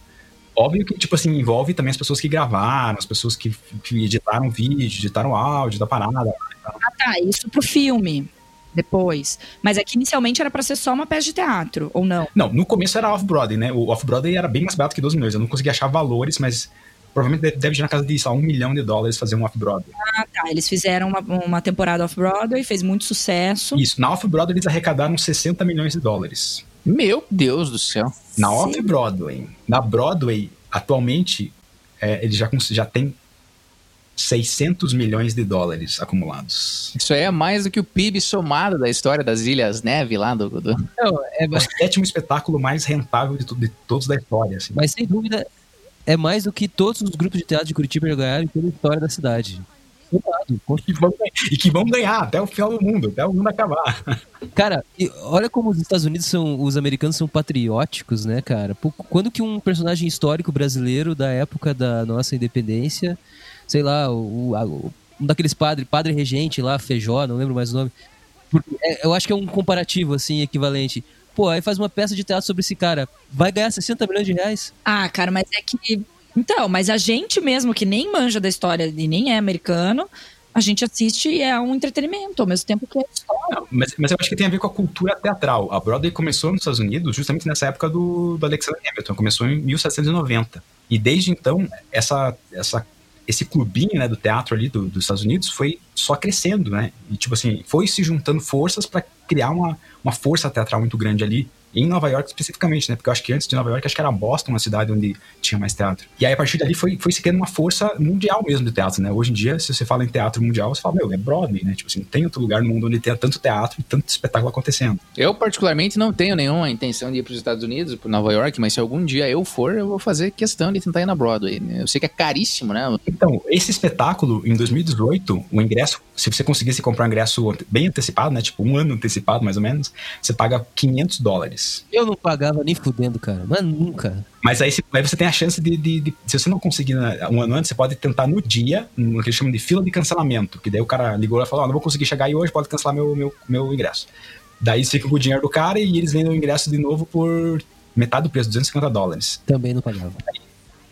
Óbvio que, tipo assim, envolve também as pessoas que gravaram, as pessoas que, que editaram vídeo, editaram áudio da parada. Ah, tá. Isso pro filme. Depois. Mas é que inicialmente era pra ser só uma peça de teatro, ou não? Não, no começo era off-Broadway, né? O off-Broadway era bem mais barato que 12 milhões. Eu não consegui achar valores, mas provavelmente deve, ir na casa de, lá, um milhão de dólares fazer um off-Broadway. Ah, tá. Eles fizeram uma, uma temporada off-Broadway, fez muito sucesso. Isso, na off-Broadway eles arrecadaram 60 milhões de dólares. Meu Deus do céu. Na off-Broadway. Na Broadway, atualmente, é, ele já, já tem 600 milhões de dólares acumulados. Isso aí é mais do que o PIB somado da história das Ilhas Neve lá do. do... Não, é, o sétimo espetáculo mais rentável de, de todos da história. Assim. Mas sem dúvida, é mais do que todos os grupos de teatro de Curitiba já ganharam em toda a história da cidade. E, vão, e que vão ganhar até o final do mundo, até o mundo acabar. Cara, olha como os Estados Unidos são, os americanos são patrióticos, né, cara? Quando que um personagem histórico brasileiro da época da nossa independência, sei lá, o, um daqueles padre, padre regente lá, Feijó, não lembro mais o nome. Porque é- eu acho que é um comparativo assim equivalente. Pô, aí faz uma peça de teatro sobre esse cara, vai ganhar 60 milhões de reais? Ah, cara, mas é que. Então, mas a gente mesmo, que nem manja da história e nem é americano, a gente assiste e é um entretenimento, ao mesmo tempo que é história. Mas, mas eu acho que tem a ver com a cultura teatral. A Broadway começou nos Estados Unidos justamente nessa época do, do Alexander Hamilton, começou em 1790. E desde então, essa, essa, esse clubinho né, do teatro ali do- dos Estados Unidos foi só crescendo, né? E tipo assim, foi se juntando forças para criar uma, uma força teatral muito grande ali. Em Nova York especificamente, né? Porque eu acho que antes de Nova York, acho que era Boston, a cidade onde tinha mais teatro. E aí, a partir dali, foi, foi se criando uma força mundial mesmo de teatro, né? Hoje em dia, se você fala em teatro mundial, você fala, meu, é Broadway, né? Tipo assim, não tem outro lugar no mundo onde tenha tanto teatro e tanto espetáculo acontecendo. Eu, particularmente, não tenho nenhuma intenção de ir para os Estados Unidos, para Nova York, mas se algum dia eu for, eu vou fazer questão de tentar ir na Broadway. né? Eu sei que é caríssimo, né? Então, esse espetáculo, em 2018, o ingresso, se você conseguisse comprar um ingresso bem antecipado, né? Tipo, um ano antecipado, mais ou menos, você paga 500 dólares. Eu não pagava nem fudendo, cara, mas nunca. Mas aí, se- aí você tem a chance de, de- de- Se você não conseguir né, um ano antes, você pode tentar no dia, no que eles chamam de fila de cancelamento. Que daí o cara ligou e falou: Ó, não vou conseguir chegar aí hoje, pode cancelar meu, meu, meu ingresso. Daí eles ficam com o dinheiro do cara e eles vendem o ingresso de novo por metade do preço, 250 dólares. Também não pagava.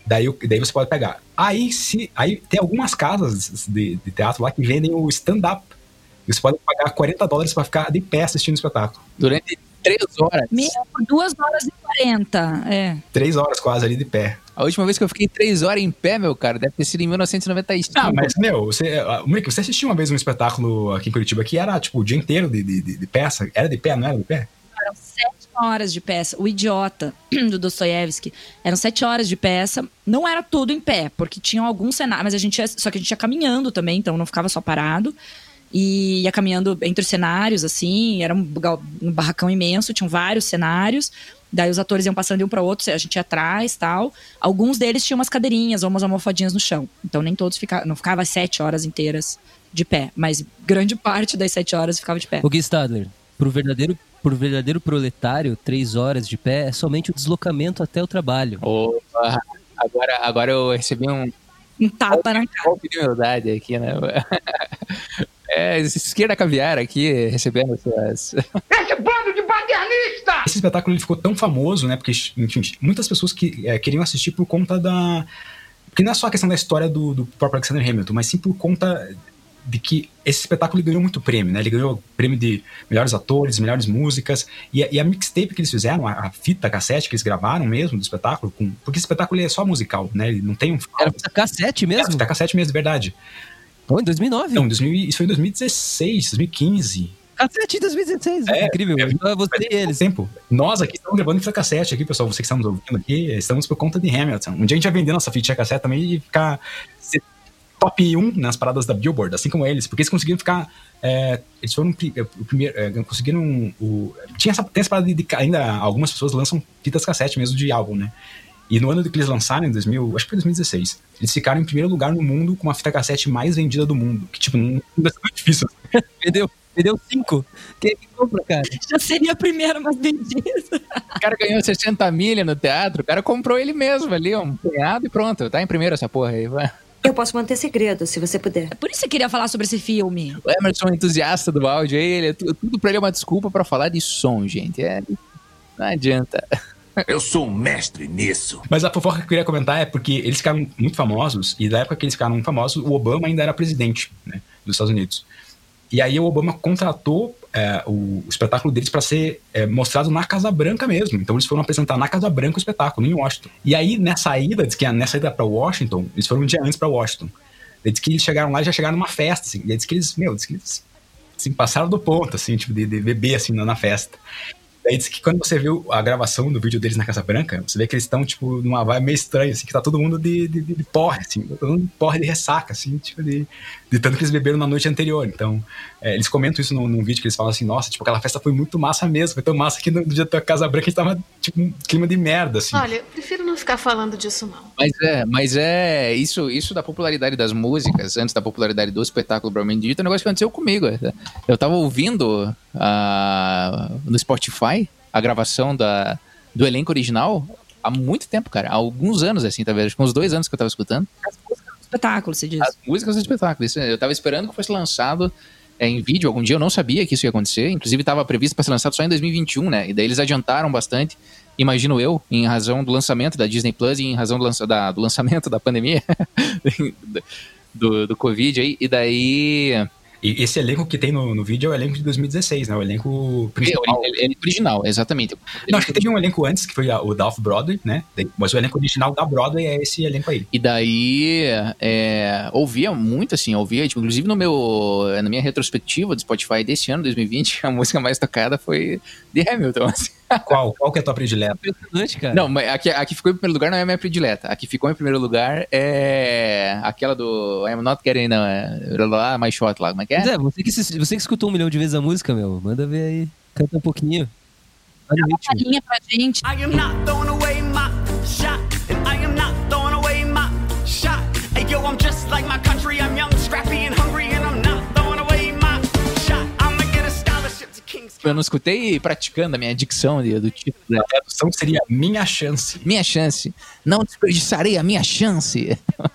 Daí, o- daí você pode pegar. Aí, se, aí tem algumas casas de, de teatro lá que vendem o stand-up. Você pode pagar 40 dólares pra ficar de pé assistindo o espetáculo. Durante três horas. Meu, por 2 horas e 40. É. Três horas quase ali de pé. A última vez que eu fiquei três horas em pé, meu cara, deve ter sido em 1995. Ah, mas, meu, você, ah, Mick, você assistiu uma vez um espetáculo aqui em Curitiba que era, tipo, o dia inteiro de, de, de- de peça? Era de pé, não era de pé? Eram sete horas de peça. O Idiota, [clears throat] do Dostoiévski, eram sete horas de peça. Não era tudo em pé, porque tinham alguns cenários, mas a gente ia, só que a gente ia caminhando também, então não ficava só parado. E ia caminhando entre os cenários, assim, era um, um barracão imenso, tinham vários cenários. Daí os atores iam passando de um para outro, a gente ia atrás tal. Alguns deles tinham umas cadeirinhas ou umas almofadinhas no chão. Então nem todos ficavam, não ficava sete horas inteiras de pé, mas grande parte das sete horas ficava de pé. O Gui Stadler, pro verdadeiro, pro verdadeiro proletário, três horas de pé é somente o deslocamento até o trabalho. Opa, agora, agora eu recebi um Um tapa na cara. de humildade aqui, né? É, esquerda caviar aqui, recebendo suas... Esse bando de paternista! Esse espetáculo ele ficou tão famoso, né? Porque, enfim, muitas pessoas que eh, queriam assistir por conta da. Porque não é só a questão da história do, do próprio Alexander Hamilton, mas sim por conta de que esse espetáculo ele ganhou muito prêmio, né? Ele ganhou prêmio de melhores atores, melhores músicas. E a, e a mixtape que eles fizeram, a, a fita, cassete que eles gravaram mesmo do espetáculo, com, porque esse espetáculo é só musical, né? Ele não tem um. Era fita cassete mesmo? É, fita cassete mesmo, de verdade. Então, em 2009? Não, em 2000, isso foi em 2016, 2015. Cassete de 2016. É, incrível. é, Então, você e eles. Tempo. Nós aqui estamos gravando fita cassete aqui, pessoal. Você que está nos ouvindo aqui, estamos por conta de Hamilton. Um dia a gente vai vender nossa fita cassete também e ficar top 1 nas paradas da Billboard, assim como eles, porque eles conseguiram ficar. é, eles foram é, o primeiro. é, conseguiram. O, tinha essa, tem essa parada de, de- Ainda algumas pessoas lançam fitas cassete mesmo de álbum, né? E no ano que eles lançaram, em 2000, acho que foi 2016, eles ficaram em primeiro lugar no mundo com a fita cassete mais vendida do mundo. Que, tipo, não é muito difícil. [laughs] Vendeu, vendeu cinco. Quem que compra, cara? Já seria a primeira, mas vendido. O cara ganhou 60 milha no teatro, o cara comprou ele mesmo ali, um punhado e pronto. Tá em primeiro essa porra aí, vai. Eu posso manter segredo, se você puder. É por isso que eu queria falar sobre esse filme. O Emerson é um entusiasta do áudio aí, ele, é tu- tudo pra ele é uma desculpa pra falar de som, gente. É, não adianta. Eu sou um mestre nisso. Mas a fofoca que eu queria comentar é porque eles ficaram muito famosos, e da época que eles ficaram famosos, o Obama ainda era presidente né, dos Estados Unidos. E aí o Obama contratou é, o, o espetáculo deles para ser é, mostrado na Casa Branca mesmo. Então eles foram apresentar na Casa Branca o espetáculo, em Washington. E aí, nessa ida, diz que nessa ida para Washington, eles foram um dia antes para Washington. Eles que eles chegaram lá e já chegaram numa festa, assim. E diz que eles, meu, diz que eles assim, passaram do ponto, assim, tipo, de, de beber, assim, na, na festa. Daí diz que quando você viu a gravação do vídeo deles na Casa Branca, você vê que eles estão, tipo, numa vibe meio estranha, assim, que tá todo mundo de, de, de porre, assim, todo mundo de porre de ressaca, assim, tipo, de, de tanto que eles beberam na noite anterior. Então, é, eles comentam isso num, num, vídeo que eles falam assim, nossa, tipo, aquela festa foi muito massa mesmo, foi tão massa que no dia da Casa Branca a gente tava, tipo, um clima de merda, assim. Olha, eu prefiro não ficar falando disso, não. Mas é, mas é, isso, isso da popularidade das músicas, antes da popularidade do espetáculo propriamente dito, é um negócio que aconteceu comigo. Eu tava ouvindo uh, no Spotify, a gravação da, do elenco original há muito tempo, cara. Há alguns anos, assim, talvez. Acho que uns dois anos que eu tava escutando. As músicas do espetáculo, se diz. As músicas do espetáculo. Isso, eu tava esperando que fosse lançado é, em vídeo algum dia. Eu não sabia que isso ia acontecer. Inclusive, estava previsto para ser lançado só em 2021, né? E daí eles adiantaram bastante, imagino eu, em razão do lançamento da Disney Plus e em razão do, lança, da, do lançamento [laughs] da pandemia, [laughs] do, do Covid aí. E daí e esse elenco que tem no, no vídeo é o elenco de 2016, né? O elenco principal. É, o elenco original, exatamente. Não, acho que teve um elenco antes, que foi a, o da Off-Broadway, né? Mas o elenco original da Broadway é esse elenco aí. E daí, é, ouvia muito, assim, ouvia, tipo, inclusive no meu, na minha retrospectiva do Spotify desse ano, 2020, [laughs] a música mais tocada foi de Hamilton, assim. Qual? Qual que é a tua predileta? cara. Não, mas a que, a que ficou em primeiro lugar não é a minha predileta. A que ficou em primeiro lugar é aquela do I'm not getting uh, lá, my shot lá. Como é que é? Zé, você que, você que escutou um milhão de vezes a música, meu. Manda ver aí. Canta um pouquinho. Olha uma palhinha pra gente. I am not throwing away Eu não escutei praticando a minha dicção do título. A tradução seria Minha Chance. Minha Chance. Não desperdiçarei a minha chance. [laughs]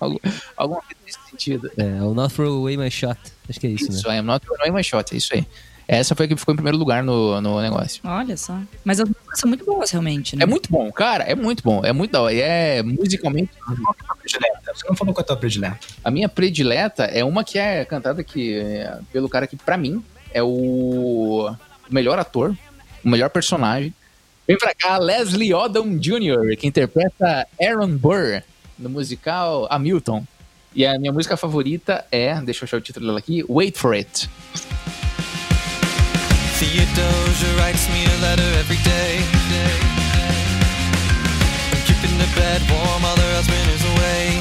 Alguma coisa nesse sentido. É, I'll not throw away my shot. Acho que é isso, isso né? I am not throwing away my shot. É isso aí. Essa foi a que ficou em primeiro lugar no, no negócio. Olha só. Mas as músicas são muito boas, realmente, né? É muito bom, cara. É muito bom. É muito da hora. E é musicalmente. Você não falou qual é a tua predileta? A minha predileta é uma que é cantada que, é, pelo cara que, pra mim, é o melhor ator, o melhor personagem. Vem pra cá, Leslie Odom Jr., que interpreta Aaron Burr no musical Hamilton. E a minha música favorita é, deixa eu achar o título dela aqui, Wait for It. Theodosia writes me a letter every day. I'm keeping the bed warm while her husband is away.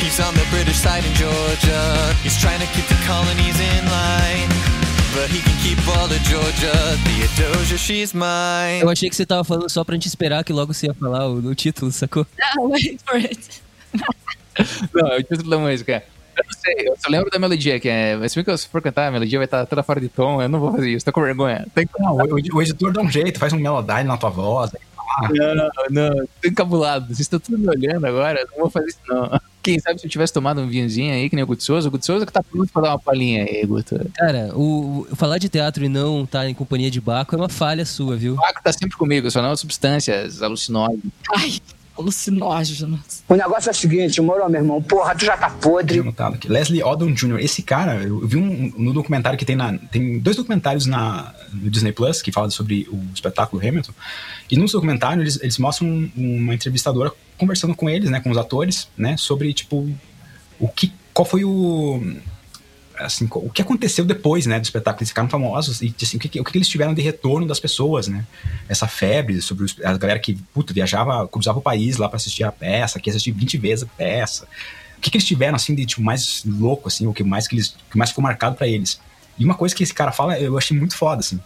He's on the British side in Georgia. He's trying to keep the colonies in line. Eu achei que você tava falando só pra gente esperar que logo você ia falar o, o título, sacou? [laughs] Ah, wait for it. Não, é o título da música. Eu não sei, eu só lembro da melodia, que é. Se bem que eu se for cantar, a melodia vai estar toda fora de tom, eu não vou fazer isso, tô com vergonha. Tem que, não, o, o editor dá um jeito, faz um melodyne na tua voz. Não, não, tô encabulado. Vocês estão tudo me olhando agora, não vou fazer isso, não. Quem sabe se eu tivesse tomado um vinhozinho aí, que nem o Guto Souza, o Guto Souza que tá pronto pra dar uma palhinha aí, Guto. Cara, o, o- falar de teatro e não estar em companhia de Baco é uma falha sua, viu? O Paco tá sempre comigo, só não substâncias alucinógenas. Ai, alucinógenos. O negócio é o seguinte, moro, meu irmão, porra, tu já tá podre. anotado aqui. Leslie Odom Jr. Esse cara, eu vi um, no documentário que tem na. Tem dois documentários na, no Disney Plus que falam sobre o espetáculo Hamilton. E nos documentários eles, eles mostram um- uma entrevistadora conversando com eles, né? Com os atores, né? Sobre, tipo, o que. Qual foi o. Assim, o que aconteceu depois, né, do espetáculo? Eles ficaram famosos e assim, o, que, o que eles tiveram de retorno das pessoas, né? Essa febre sobre os, a galera que, puta, viajava, cruzava o país lá pra assistir a peça, que ia assistir 20 vezes a peça o que, que eles tiveram assim de tipo mais louco assim o que mais que eles que mais ficou marcado pra eles e uma coisa que esse cara fala eu achei muito foda assim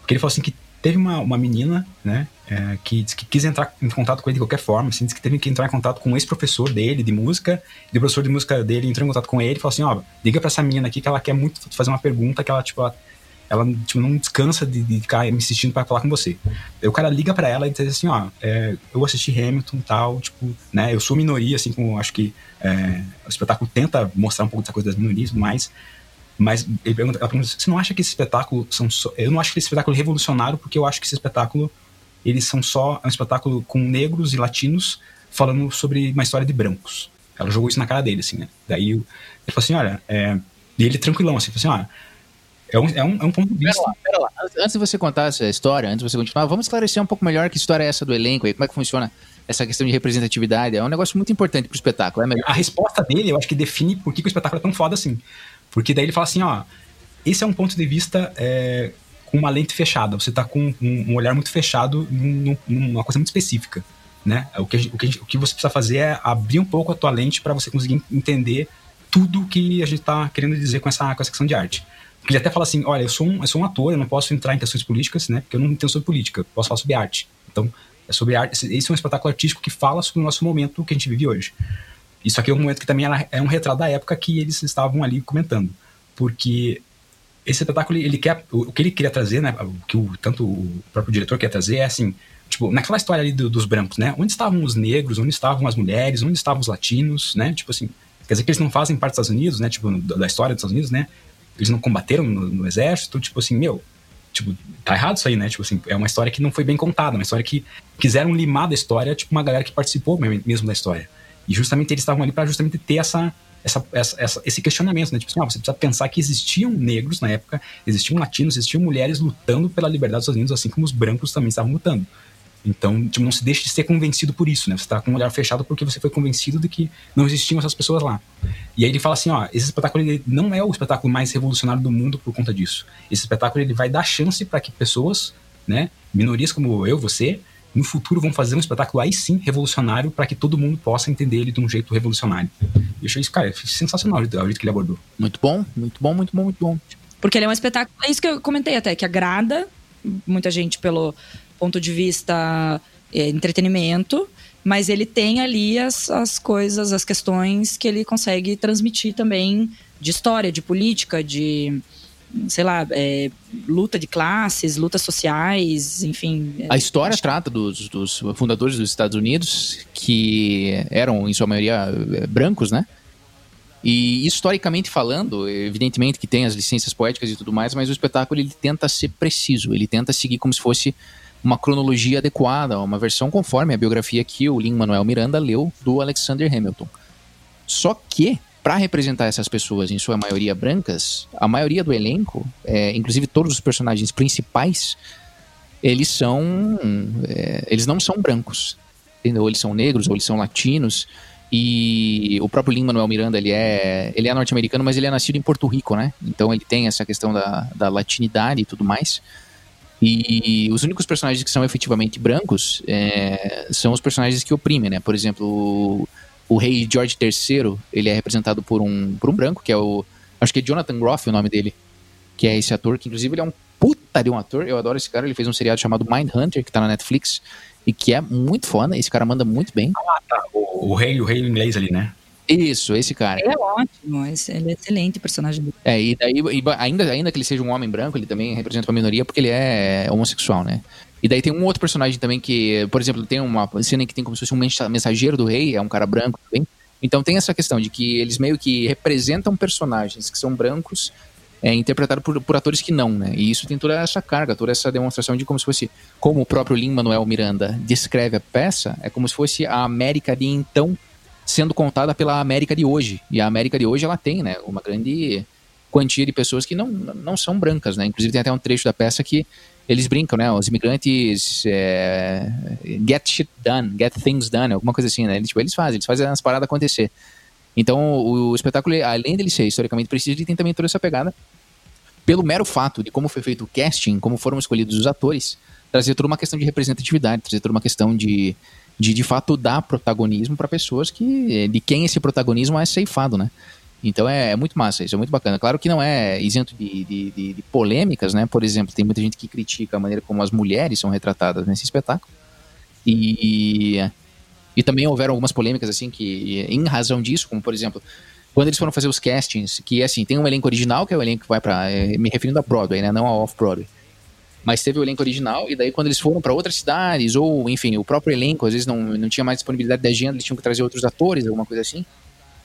porque ele falou assim que teve uma, uma menina né é, que, disse que quis entrar em contato com ele de qualquer forma assim disse que teve que entrar em contato com um ex-professor dele de música e o professor de música dele entrou em contato com ele e falou assim ó liga pra essa menina aqui que ela quer muito fazer uma pergunta que ela tipo ela, ela tipo, não descansa de, de ficar me insistindo pra falar com você. Aí o cara liga pra ela e diz assim, ó, é, eu assisti Hamilton e tal, tipo, né, eu sou minoria, assim, como acho que é, o espetáculo tenta mostrar um pouco dessa coisa das minorias mais, mas ele pergunta, ela pergunta, você não acha que esse espetáculo são só, eu não acho que esse espetáculo é revolucionário, porque eu acho que esse espetáculo, eles são só, um espetáculo com negros e latinos falando sobre uma história de brancos. Ela jogou isso na cara dele, assim, né, daí ele falou assim, olha, é, e ele tranquilão, assim, falou assim, olha, É um, é um, é um ponto de vista. Pera lá, pera lá. Antes- Antes de você contar essa história, antes de você continuar, vamos esclarecer um pouco melhor que história é essa do elenco aí, como é que funciona essa questão de representatividade. É um negócio muito importante pro espetáculo, é melhor. A resposta dele, eu acho que define por que, que o espetáculo é tão foda assim. Porque daí ele fala assim, ó, esse é um ponto de vista é, com uma lente fechada. Você tá com um, um olhar muito fechado num- num- numa coisa muito específica, né? O que, o, que o que você precisa fazer é abrir um pouco a tua lente para você conseguir entender tudo que a gente tá querendo dizer com essa, com essa questão de arte. Porque ele até fala assim, olha, eu sou, um, eu sou um ator, eu não posso entrar em questões políticas, né? Porque eu não entendo sobre política, posso falar sobre arte. Então, é sobre arte. Esse é um espetáculo artístico que fala sobre o nosso momento que a gente vive hoje. Isso aqui é um momento que também é um retrato da época que eles estavam ali comentando. Porque esse espetáculo, ele quer. O que ele queria trazer, né? O que o, tanto o próprio diretor quer trazer é assim. Tipo, naquela história ali do- dos brancos, né? Onde estavam os negros, onde estavam as mulheres, onde estavam os latinos, né? Tipo assim. Quer dizer que eles não fazem parte dos Estados Unidos, né? Tipo, da história dos Estados Unidos, né? Eles não combateram no, no exército, tipo assim, meu. Tipo, tá errado isso aí, né? Tipo assim, é uma história que não foi bem contada, uma história que quiseram limar da história, tipo, uma galera que participou me- mesmo da história. E justamente eles estavam ali para justamente ter essa, essa, essa, esse questionamento, né? Tipo assim, ah, você precisa pensar que existiam negros na época, existiam latinos, existiam mulheres lutando pela liberdade dos Estados assim como os brancos também estavam lutando. Então, tipo, não se deixe de ser convencido por isso, né? Você tá com um olhar fechado porque você foi convencido de que não existiam essas pessoas lá. E aí ele fala assim, ó, esse espetáculo não é o espetáculo mais revolucionário do mundo por conta disso. Esse espetáculo ele vai dar chance para que pessoas, né, minorias como eu, você, no futuro vão fazer um espetáculo aí sim revolucionário para que todo mundo possa entender ele de um jeito revolucionário. E eu achei isso, cara, sensacional o jeito o jeito que ele abordou. Muito bom, muito bom, muito bom, muito bom. Porque ele é um espetáculo. É isso que eu comentei até, que agrada muita gente pelo ponto de vista é, entretenimento, mas ele tem ali as, as coisas, as questões que ele consegue transmitir também de história, de política, de sei lá, é, luta de classes, lutas sociais, enfim. é, A história trata dos, dos fundadores dos Estados Unidos, que eram, em sua maioria, eh, brancos, né? E historicamente falando, evidentemente que tem as licenças poéticas e tudo mais, mas o espetáculo ele tenta ser preciso, ele tenta seguir como se fosse uma cronologia adequada, uma versão conforme a biografia que o Lin-Manuel Miranda leu do Alexander Hamilton. Só que, para representar essas pessoas, em sua maioria brancas, a maioria do elenco, é, inclusive todos os personagens principais, eles são. é, eles não são brancos. Entendeu? Eles são negros ou eles são latinos. E o próprio Lin-Manuel Miranda, ele é, ele é norte-americano, mas ele é nascido em Porto Rico, né? Então ele tem essa questão da, da latinidade e tudo mais. E os únicos personagens que são efetivamente brancos é, são os personagens que oprimem, né? Por exemplo, o, rei George III, ele é representado por um, por um branco, que é o... Acho que é Jonathan Groff o nome dele. Que é esse ator, que inclusive ele é um puta de um ator. Eu adoro esse cara. Ele fez um seriado chamado Mindhunter, que tá na Netflix. E que é muito foda. Esse cara manda muito bem. Ah, tá. O, o rei, o rei inglês ali, né? Isso, esse cara. Ele é ótimo, esse- ele é excelente personagem. É, e daí, e ainda, ainda que ele seja um homem branco, ele também representa uma minoria porque ele é homossexual, né? E daí tem um outro personagem também que, por exemplo, tem uma cena que tem como se fosse um mensa- mensageiro do rei, é um cara branco também. Então tem essa questão de que eles meio que representam personagens que são brancos, é, interpretados por, por atores que não, né? E isso tem toda essa carga, toda essa demonstração de como se fosse, como o próprio Lin-Manuel Miranda descreve a peça, é como se fosse a América de então sendo contada pela América de hoje. E a América de hoje ela tem, né, uma grande quantia de pessoas que não, não são brancas, né? Inclusive tem até um trecho da peça que eles brincam, né? Os imigrantes é, get shit done, get things done, alguma coisa assim, né? Eles, tipo, eles fazem, eles fazem as paradas acontecer. Então o, o espetáculo, além dele ser historicamente preciso, ele tem também toda essa pegada pelo mero fato de como foi feito o casting, como foram escolhidos os atores, trazer toda uma questão de representatividade, trazer toda uma questão de, de, de fato, dar protagonismo para pessoas que de quem esse protagonismo é ceifado, né? Então é, é muito massa, isso é muito bacana. Claro que não é isento de, de, de- de polêmicas, né? Por exemplo, tem muita gente que critica a maneira como as mulheres são retratadas nesse espetáculo. E, e também houveram algumas polêmicas, assim, que em razão disso, como por exemplo, quando eles foram fazer os castings, que assim, tem um elenco original, que é o elenco que vai pra. eh, me referindo a Broadway, né? Não a Off-Broadway. Mas teve o elenco original, e daí quando eles foram para outras cidades, ou enfim, o próprio elenco, às vezes não, não tinha mais disponibilidade de agenda, eles tinham que trazer outros atores, alguma coisa assim.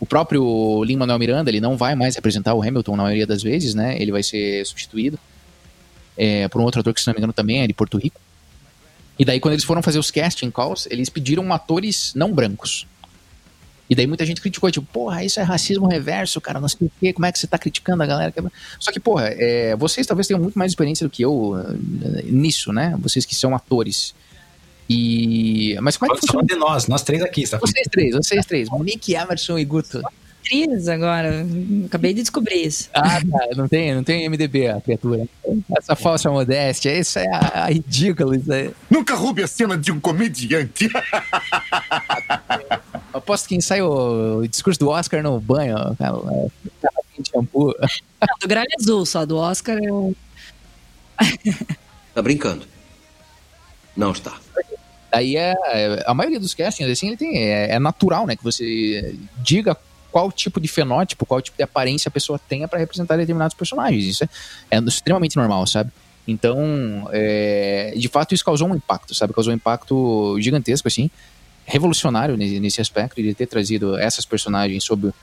O próprio Lin-Manuel Miranda, ele não vai mais representar o Hamilton na maioria das vezes, né? Ele vai ser substituído é, por um outro ator que, se não me engano, também é de Porto Rico. E daí, quando eles foram fazer os casting calls, eles pediram atores não brancos. E daí muita gente criticou, tipo, porra, isso é racismo reverso, cara, não sei o quê, como é que você tá criticando a galera? Só que, porra, é, vocês talvez tenham muito mais experiência do que eu eh, nisso, né? Vocês que são atores. E. Mas como é que Só funciona? de nós, nós três aqui, tá? Vocês três, vocês três. Monique, Emerson e Guto. Atriz agora. Acabei de descobrir isso. Ah, tá. Não tem, não tem MDB a criatura. Essa falsa modéstia, isso é a, a ridículo. Isso aí. Nunca roube a cena de um comediante. Aposto que sai o, o discurso do Oscar no banho, cara. é, de shampoo. Não, do Gralha Azul, só do Oscar eu. Tá brincando? Não está. Aí é, é- a maioria dos castings, assim, ele tem, é, é natural, né? Que você diga qual tipo de fenótipo, qual tipo de aparência a pessoa tenha pra representar determinados personagens. Isso é, é extremamente normal, sabe? Então, é, de fato, isso causou um impacto, sabe? Causou um impacto gigantesco, assim, revolucionário nesse, nesse aspecto de ter trazido essas personagens sob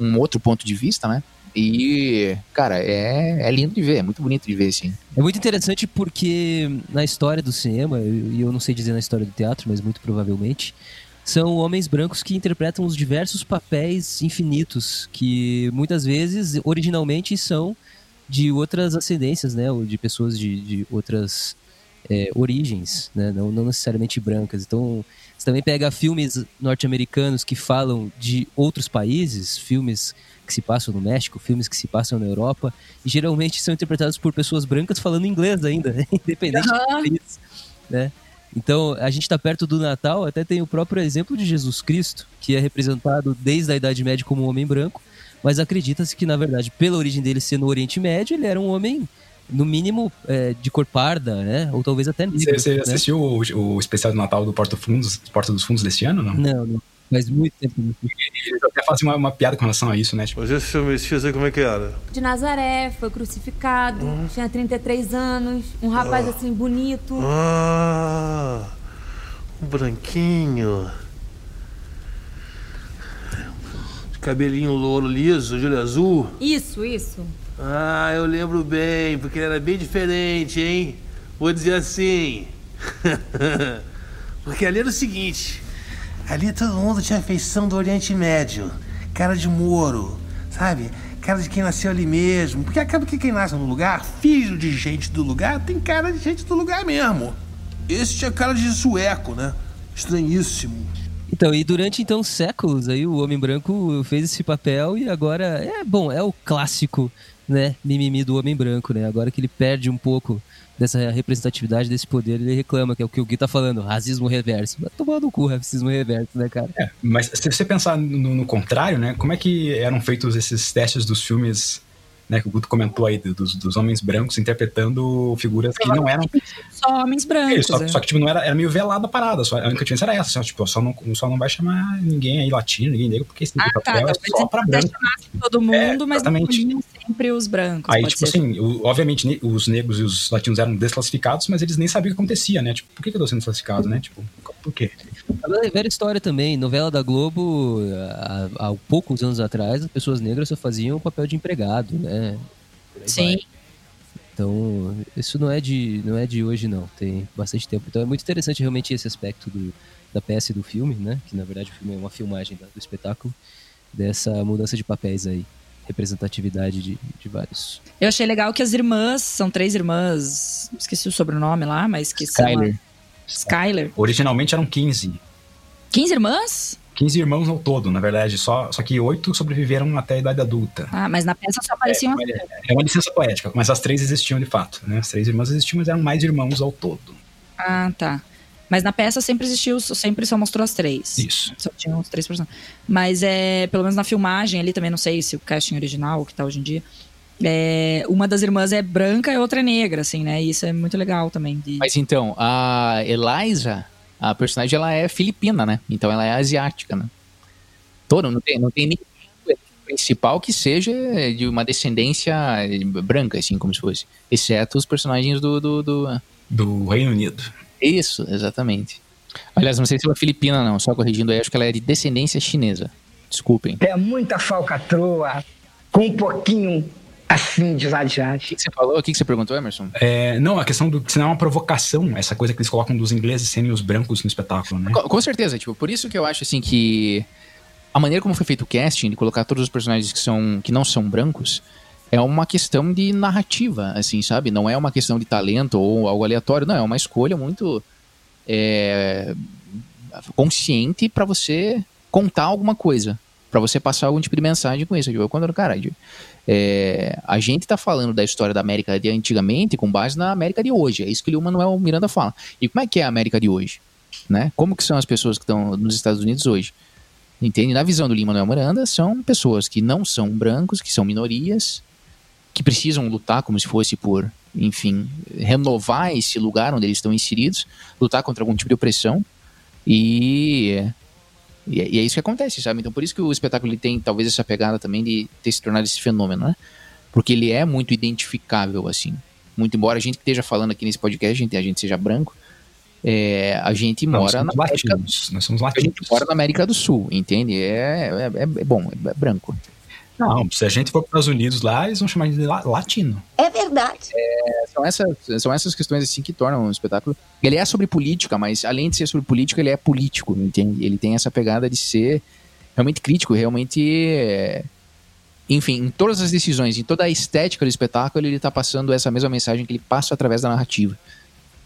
um outro ponto de vista, né? E, cara, é, é lindo de ver, é muito bonito de ver, assim. É muito interessante porque na história do cinema, e eu não sei dizer na história do teatro, mas muito provavelmente, são homens brancos que interpretam os diversos papéis infinitos, que muitas vezes, originalmente, são de outras ascendências, né? Ou de pessoas de, de outras é, origens, né? Não, não necessariamente brancas. Então, você também pega filmes norte-americanos que falam de outros países, filmes que se passam no México, filmes que se passam na Europa, e geralmente são interpretados por pessoas brancas falando inglês ainda, né? [laughs] independente do país, né? Então, a gente está perto do Natal, até tem o próprio exemplo de Jesus Cristo, que é representado desde a Idade Média como um homem branco, mas acredita-se que, na verdade, pela origem dele ser no Oriente Médio, ele era um homem, no mínimo, é, de cor parda, né? Ou talvez até negro. Você, você né? assistiu o, o especial do Natal do Porta, Fundos, Porta dos Fundos deste ano, não? Não, não. Faz muito tempo. eu. Eles até fazem uma, uma piada com relação a isso, né? Tipo, Mas esse filme X aí, como é que era? De Nazaré, foi crucificado, tinha 33 anos, um rapaz assim bonito. Ah, um branquinho. De cabelinho louro liso, de olho azul. Isso, isso. Ah, eu lembro bem, porque ele era bem diferente, hein? Vou dizer assim. [laughs] porque ali era o seguinte: ali todo mundo tinha feição do Oriente Médio, cara de Moro, sabe? Cara de quem nasceu ali mesmo. Porque acaba que quem nasce no lugar, filho de gente do lugar, tem cara de gente do lugar mesmo. Esse tinha cara de sueco, né? Estranhíssimo. Então, e durante então séculos aí o homem branco fez esse papel e agora é bom, é o clássico, né, mimimi do homem branco, né? Agora que ele perde um pouco dessa representatividade, desse poder, ele reclama, que é o que o Gui tá falando, racismo reverso. Vai tomar no cu racismo reverso, né, cara? É, mas se você pensar no, no contrário, né? Como é que eram feitos esses testes dos filmes, né? Que o Guto comentou aí, dos, dos homens brancos interpretando figuras que não eram. Só homens brancos. Só, é. só que, tipo, não era, era meio velada a parada. Só, a única diferença era essa. Só, tipo, só não, só não vai chamar ninguém aí latino, ninguém negro, porque esse Ah, tá. papel é Talvez só pra branco. chamasse todo mundo, mas não exatamente. podiam sempre os brancos. Aí, tipo assim, obviamente os negros e os latinos eram desclassificados, mas eles nem sabiam o que acontecia, né? Tipo, por que, que eu tô sendo desclassificado, né? Tipo, por quê? Agora, é velha história também, novela da Globo, há, há poucos anos atrás, as pessoas negras só faziam o papel de empregado, né? Sim. vai. Então, isso não é de não é de hoje não, tem bastante tempo. Então é muito interessante realmente esse aspecto do, da peça e do filme, né? Que na verdade o filme é uma filmagem do espetáculo dessa mudança de papéis aí, representatividade de, de vários. Eu achei legal que as irmãs, são três irmãs, esqueci o sobrenome lá, mas que são. Skyler. a- Skyler. Originalmente eram 15. 15 irmãs? 15 irmãos ao todo, na verdade. Só, só que oito sobreviveram até a idade adulta. Ah, mas na peça só apareciam as É, é uma licença poética, mas as três existiam de fato, né? As três irmãs existiam, mas eram mais irmãos ao todo. Ah, tá. Mas na peça sempre existiu, sempre só mostrou as três. Isso. Só tinham os três personagens. Mas é, pelo menos na filmagem ali também, não sei se o casting original, que tá hoje em dia. É, uma das irmãs é branca e a outra é negra, assim, né? E isso é muito legal também. de- Mas então, a Eliza, a personagem, ela é filipina, né? Então ela é asiática, né? Todo, não tem, não tem ninguém principal que seja de uma descendência branca, assim, como se fosse. Exceto os personagens do... Do, do... do Reino Unido. Isso, exatamente. Aliás, não sei se ela é filipina, não. Só corrigindo aí, acho que ela é de descendência chinesa. Desculpem. É muita falcatrua com um pouquinho assim de. O que, você falou? O que, que você perguntou, Emerson? É, não, a questão do que senão é uma provocação, essa coisa que eles colocam dos ingleses serem os brancos no espetáculo, né? Com, com certeza, tipo, por isso que eu acho assim que a maneira como foi feito o casting, de colocar todos os personagens que, são, que não são brancos, é uma questão de narrativa, assim, sabe? Não é uma questão de talento ou algo aleatório, não, é uma escolha muito é, consciente para você contar alguma coisa, para você passar algum tipo de mensagem com isso. Tipo, quando, cara, é, a gente tá falando da história da América de antigamente com base na América de hoje, é isso que o Manuel Miranda fala. E como é que é a América de hoje? Né? Como que são as pessoas que estão nos Estados Unidos hoje? Entende? Na visão do Lima Manuel Miranda, são pessoas que não são brancos, que são minorias, que precisam lutar como se fosse por, enfim, renovar esse lugar onde eles estão inseridos, lutar contra algum tipo de opressão. E, e, é, e é isso que acontece, sabe? Então por isso que o espetáculo ele tem talvez essa pegada também de ter se tornado esse fenômeno, né? Porque ele é muito identificável, assim. Muito embora a gente esteja falando aqui nesse podcast, a gente, a gente seja branco, é, a gente Não, mora na América, latinos, nós somos a latinos. gente mora na América do Sul, entende? É, é, é- é bom, é branco. Não, se a gente for para os Estados Unidos lá, eles vão chamar de la- latino. É verdade. É, são, essas, são essas questões assim que tornam um espetáculo. Ele é sobre política, mas além de ser sobre política, ele é político, entende? Ele tem essa pegada de ser realmente crítico, realmente. é, Enfim, em todas as decisões, em toda a estética do espetáculo, ele tá passando essa mesma mensagem que ele passa através da narrativa.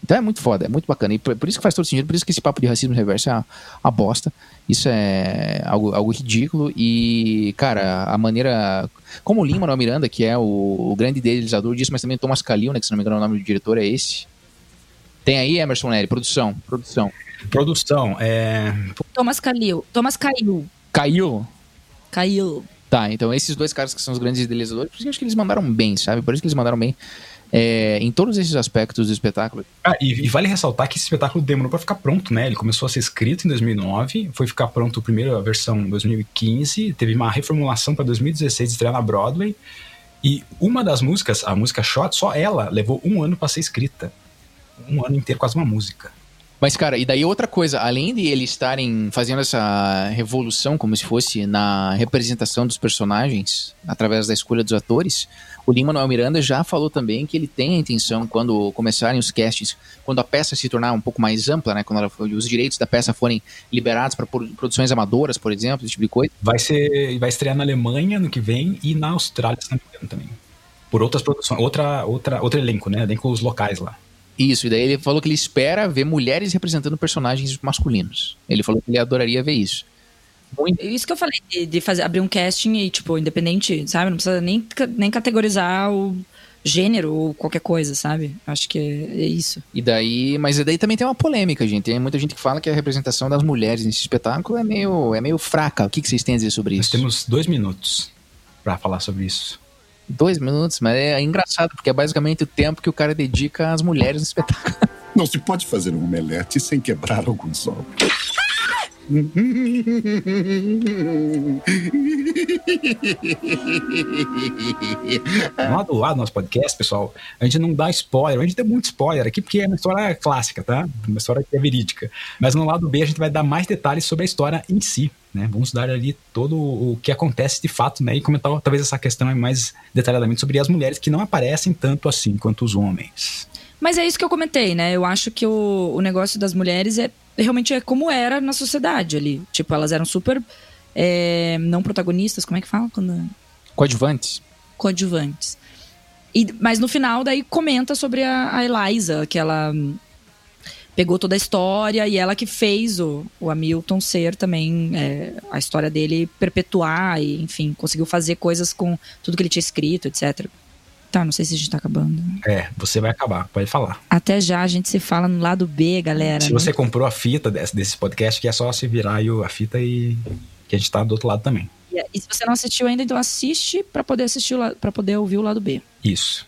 Então é muito foda, é muito bacana. E por, por isso que faz todo sentido, por isso que esse papo de racismo reverso é a, a bosta. Isso é algo, algo ridículo. E, cara, a maneira. Como o Lima Manuel Miranda, que é o, o grande idealizador disso, mas também o Thomas Kalil, né? Que se não me engano o nome do diretor é esse. Tem aí, Emerson Nery, produção. Produção. Produção, é. Thomas Calil. Thomas Caiu. Caiu? Caiu. Tá, então esses dois caras que são os grandes idealizadores, por isso que eu acho que eles mandaram bem, sabe? Por isso que eles mandaram bem é, em todos esses aspectos do espetáculo. Ah, e, e vale ressaltar que esse espetáculo demorou pra ficar pronto, né? Ele começou a ser escrito em 2009, foi ficar pronto a primeira versão em 2015, teve uma reformulação pra 2016 estrear na Broadway. E uma das músicas, a música Shot, só ela levou um ano pra ser escrita. Um ano inteiro, quase uma música. Mas, cara, e daí outra coisa, além de eles estarem fazendo essa revolução como se fosse na representação dos personagens, através da escolha dos atores, o Lima Manuel Miranda já falou também que ele tem a intenção, quando começarem os castings, quando a peça se tornar um pouco mais ampla, né, quando ela, os direitos da peça forem liberados para produções amadoras, por exemplo, esse tipo de coisa. Vai ser, vai estrear na Alemanha no que vem e na Austrália se não me engano, também. Por outras produções, outra, outra, outro elenco, né? Elenco os locais lá. Isso, e daí ele falou que ele espera ver mulheres representando personagens masculinos. Ele falou que ele adoraria ver isso. Isso que eu falei, de, de fazer, abrir um casting e, tipo, independente, sabe? Não precisa nem, nem categorizar o gênero ou qualquer coisa, sabe? Acho que é, é isso. E daí, mas daí também tem uma polêmica, gente. Tem muita gente que fala que a representação das mulheres nesse espetáculo é meio, é meio fraca. O que, que vocês têm a dizer sobre Nós isso? temos dois minutos pra falar sobre isso. Dois minutos, mas é engraçado, porque é basicamente o tempo que o cara dedica às mulheres no espetáculo. Não se pode fazer um omelete sem quebrar alguns ovos. No lado lá do nosso podcast, pessoal, a gente não dá spoiler, a gente tem muito spoiler aqui, porque é uma história clássica, tá? Uma história que é verídica. Mas no lado B a gente vai dar mais detalhes sobre a história em si, né? Vamos dar ali todo o que acontece de fato, né? E comentar talvez essa questão mais detalhadamente sobre as mulheres que não aparecem tanto assim quanto os homens. Mas é isso que eu comentei, né? Eu acho que o, o negócio das mulheres é realmente é como era na sociedade ali. Tipo, elas eram super é, não protagonistas, como é que fala? Quando... Coadjuvantes. Coadjuvantes. E, mas no final, daí comenta sobre a, a Eliza, que ela hum, pegou toda a história e ela que fez o, o Hamilton ser também é, a história dele perpetuar e, enfim, conseguiu fazer coisas com tudo que ele tinha escrito, etc. Tá, não sei se a gente tá acabando. É, você vai acabar, pode falar. Até já a gente se fala no lado B, galera. Se né? você comprou a fita desse, desse podcast, que é só se virar a fita e que a gente tá do outro lado também. E, se você não assistiu ainda, então assiste pra poder assistir para poder ouvir o lado B. Isso.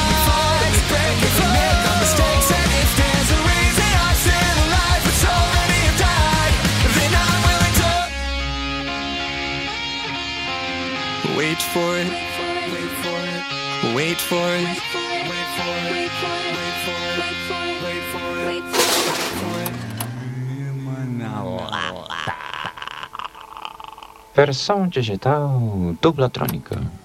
Wait for it. Wait for it. Wait for it. Wait for it. Wait for it. Wait for it. Wait for it. Wait for it. Versão digital dublatrônica.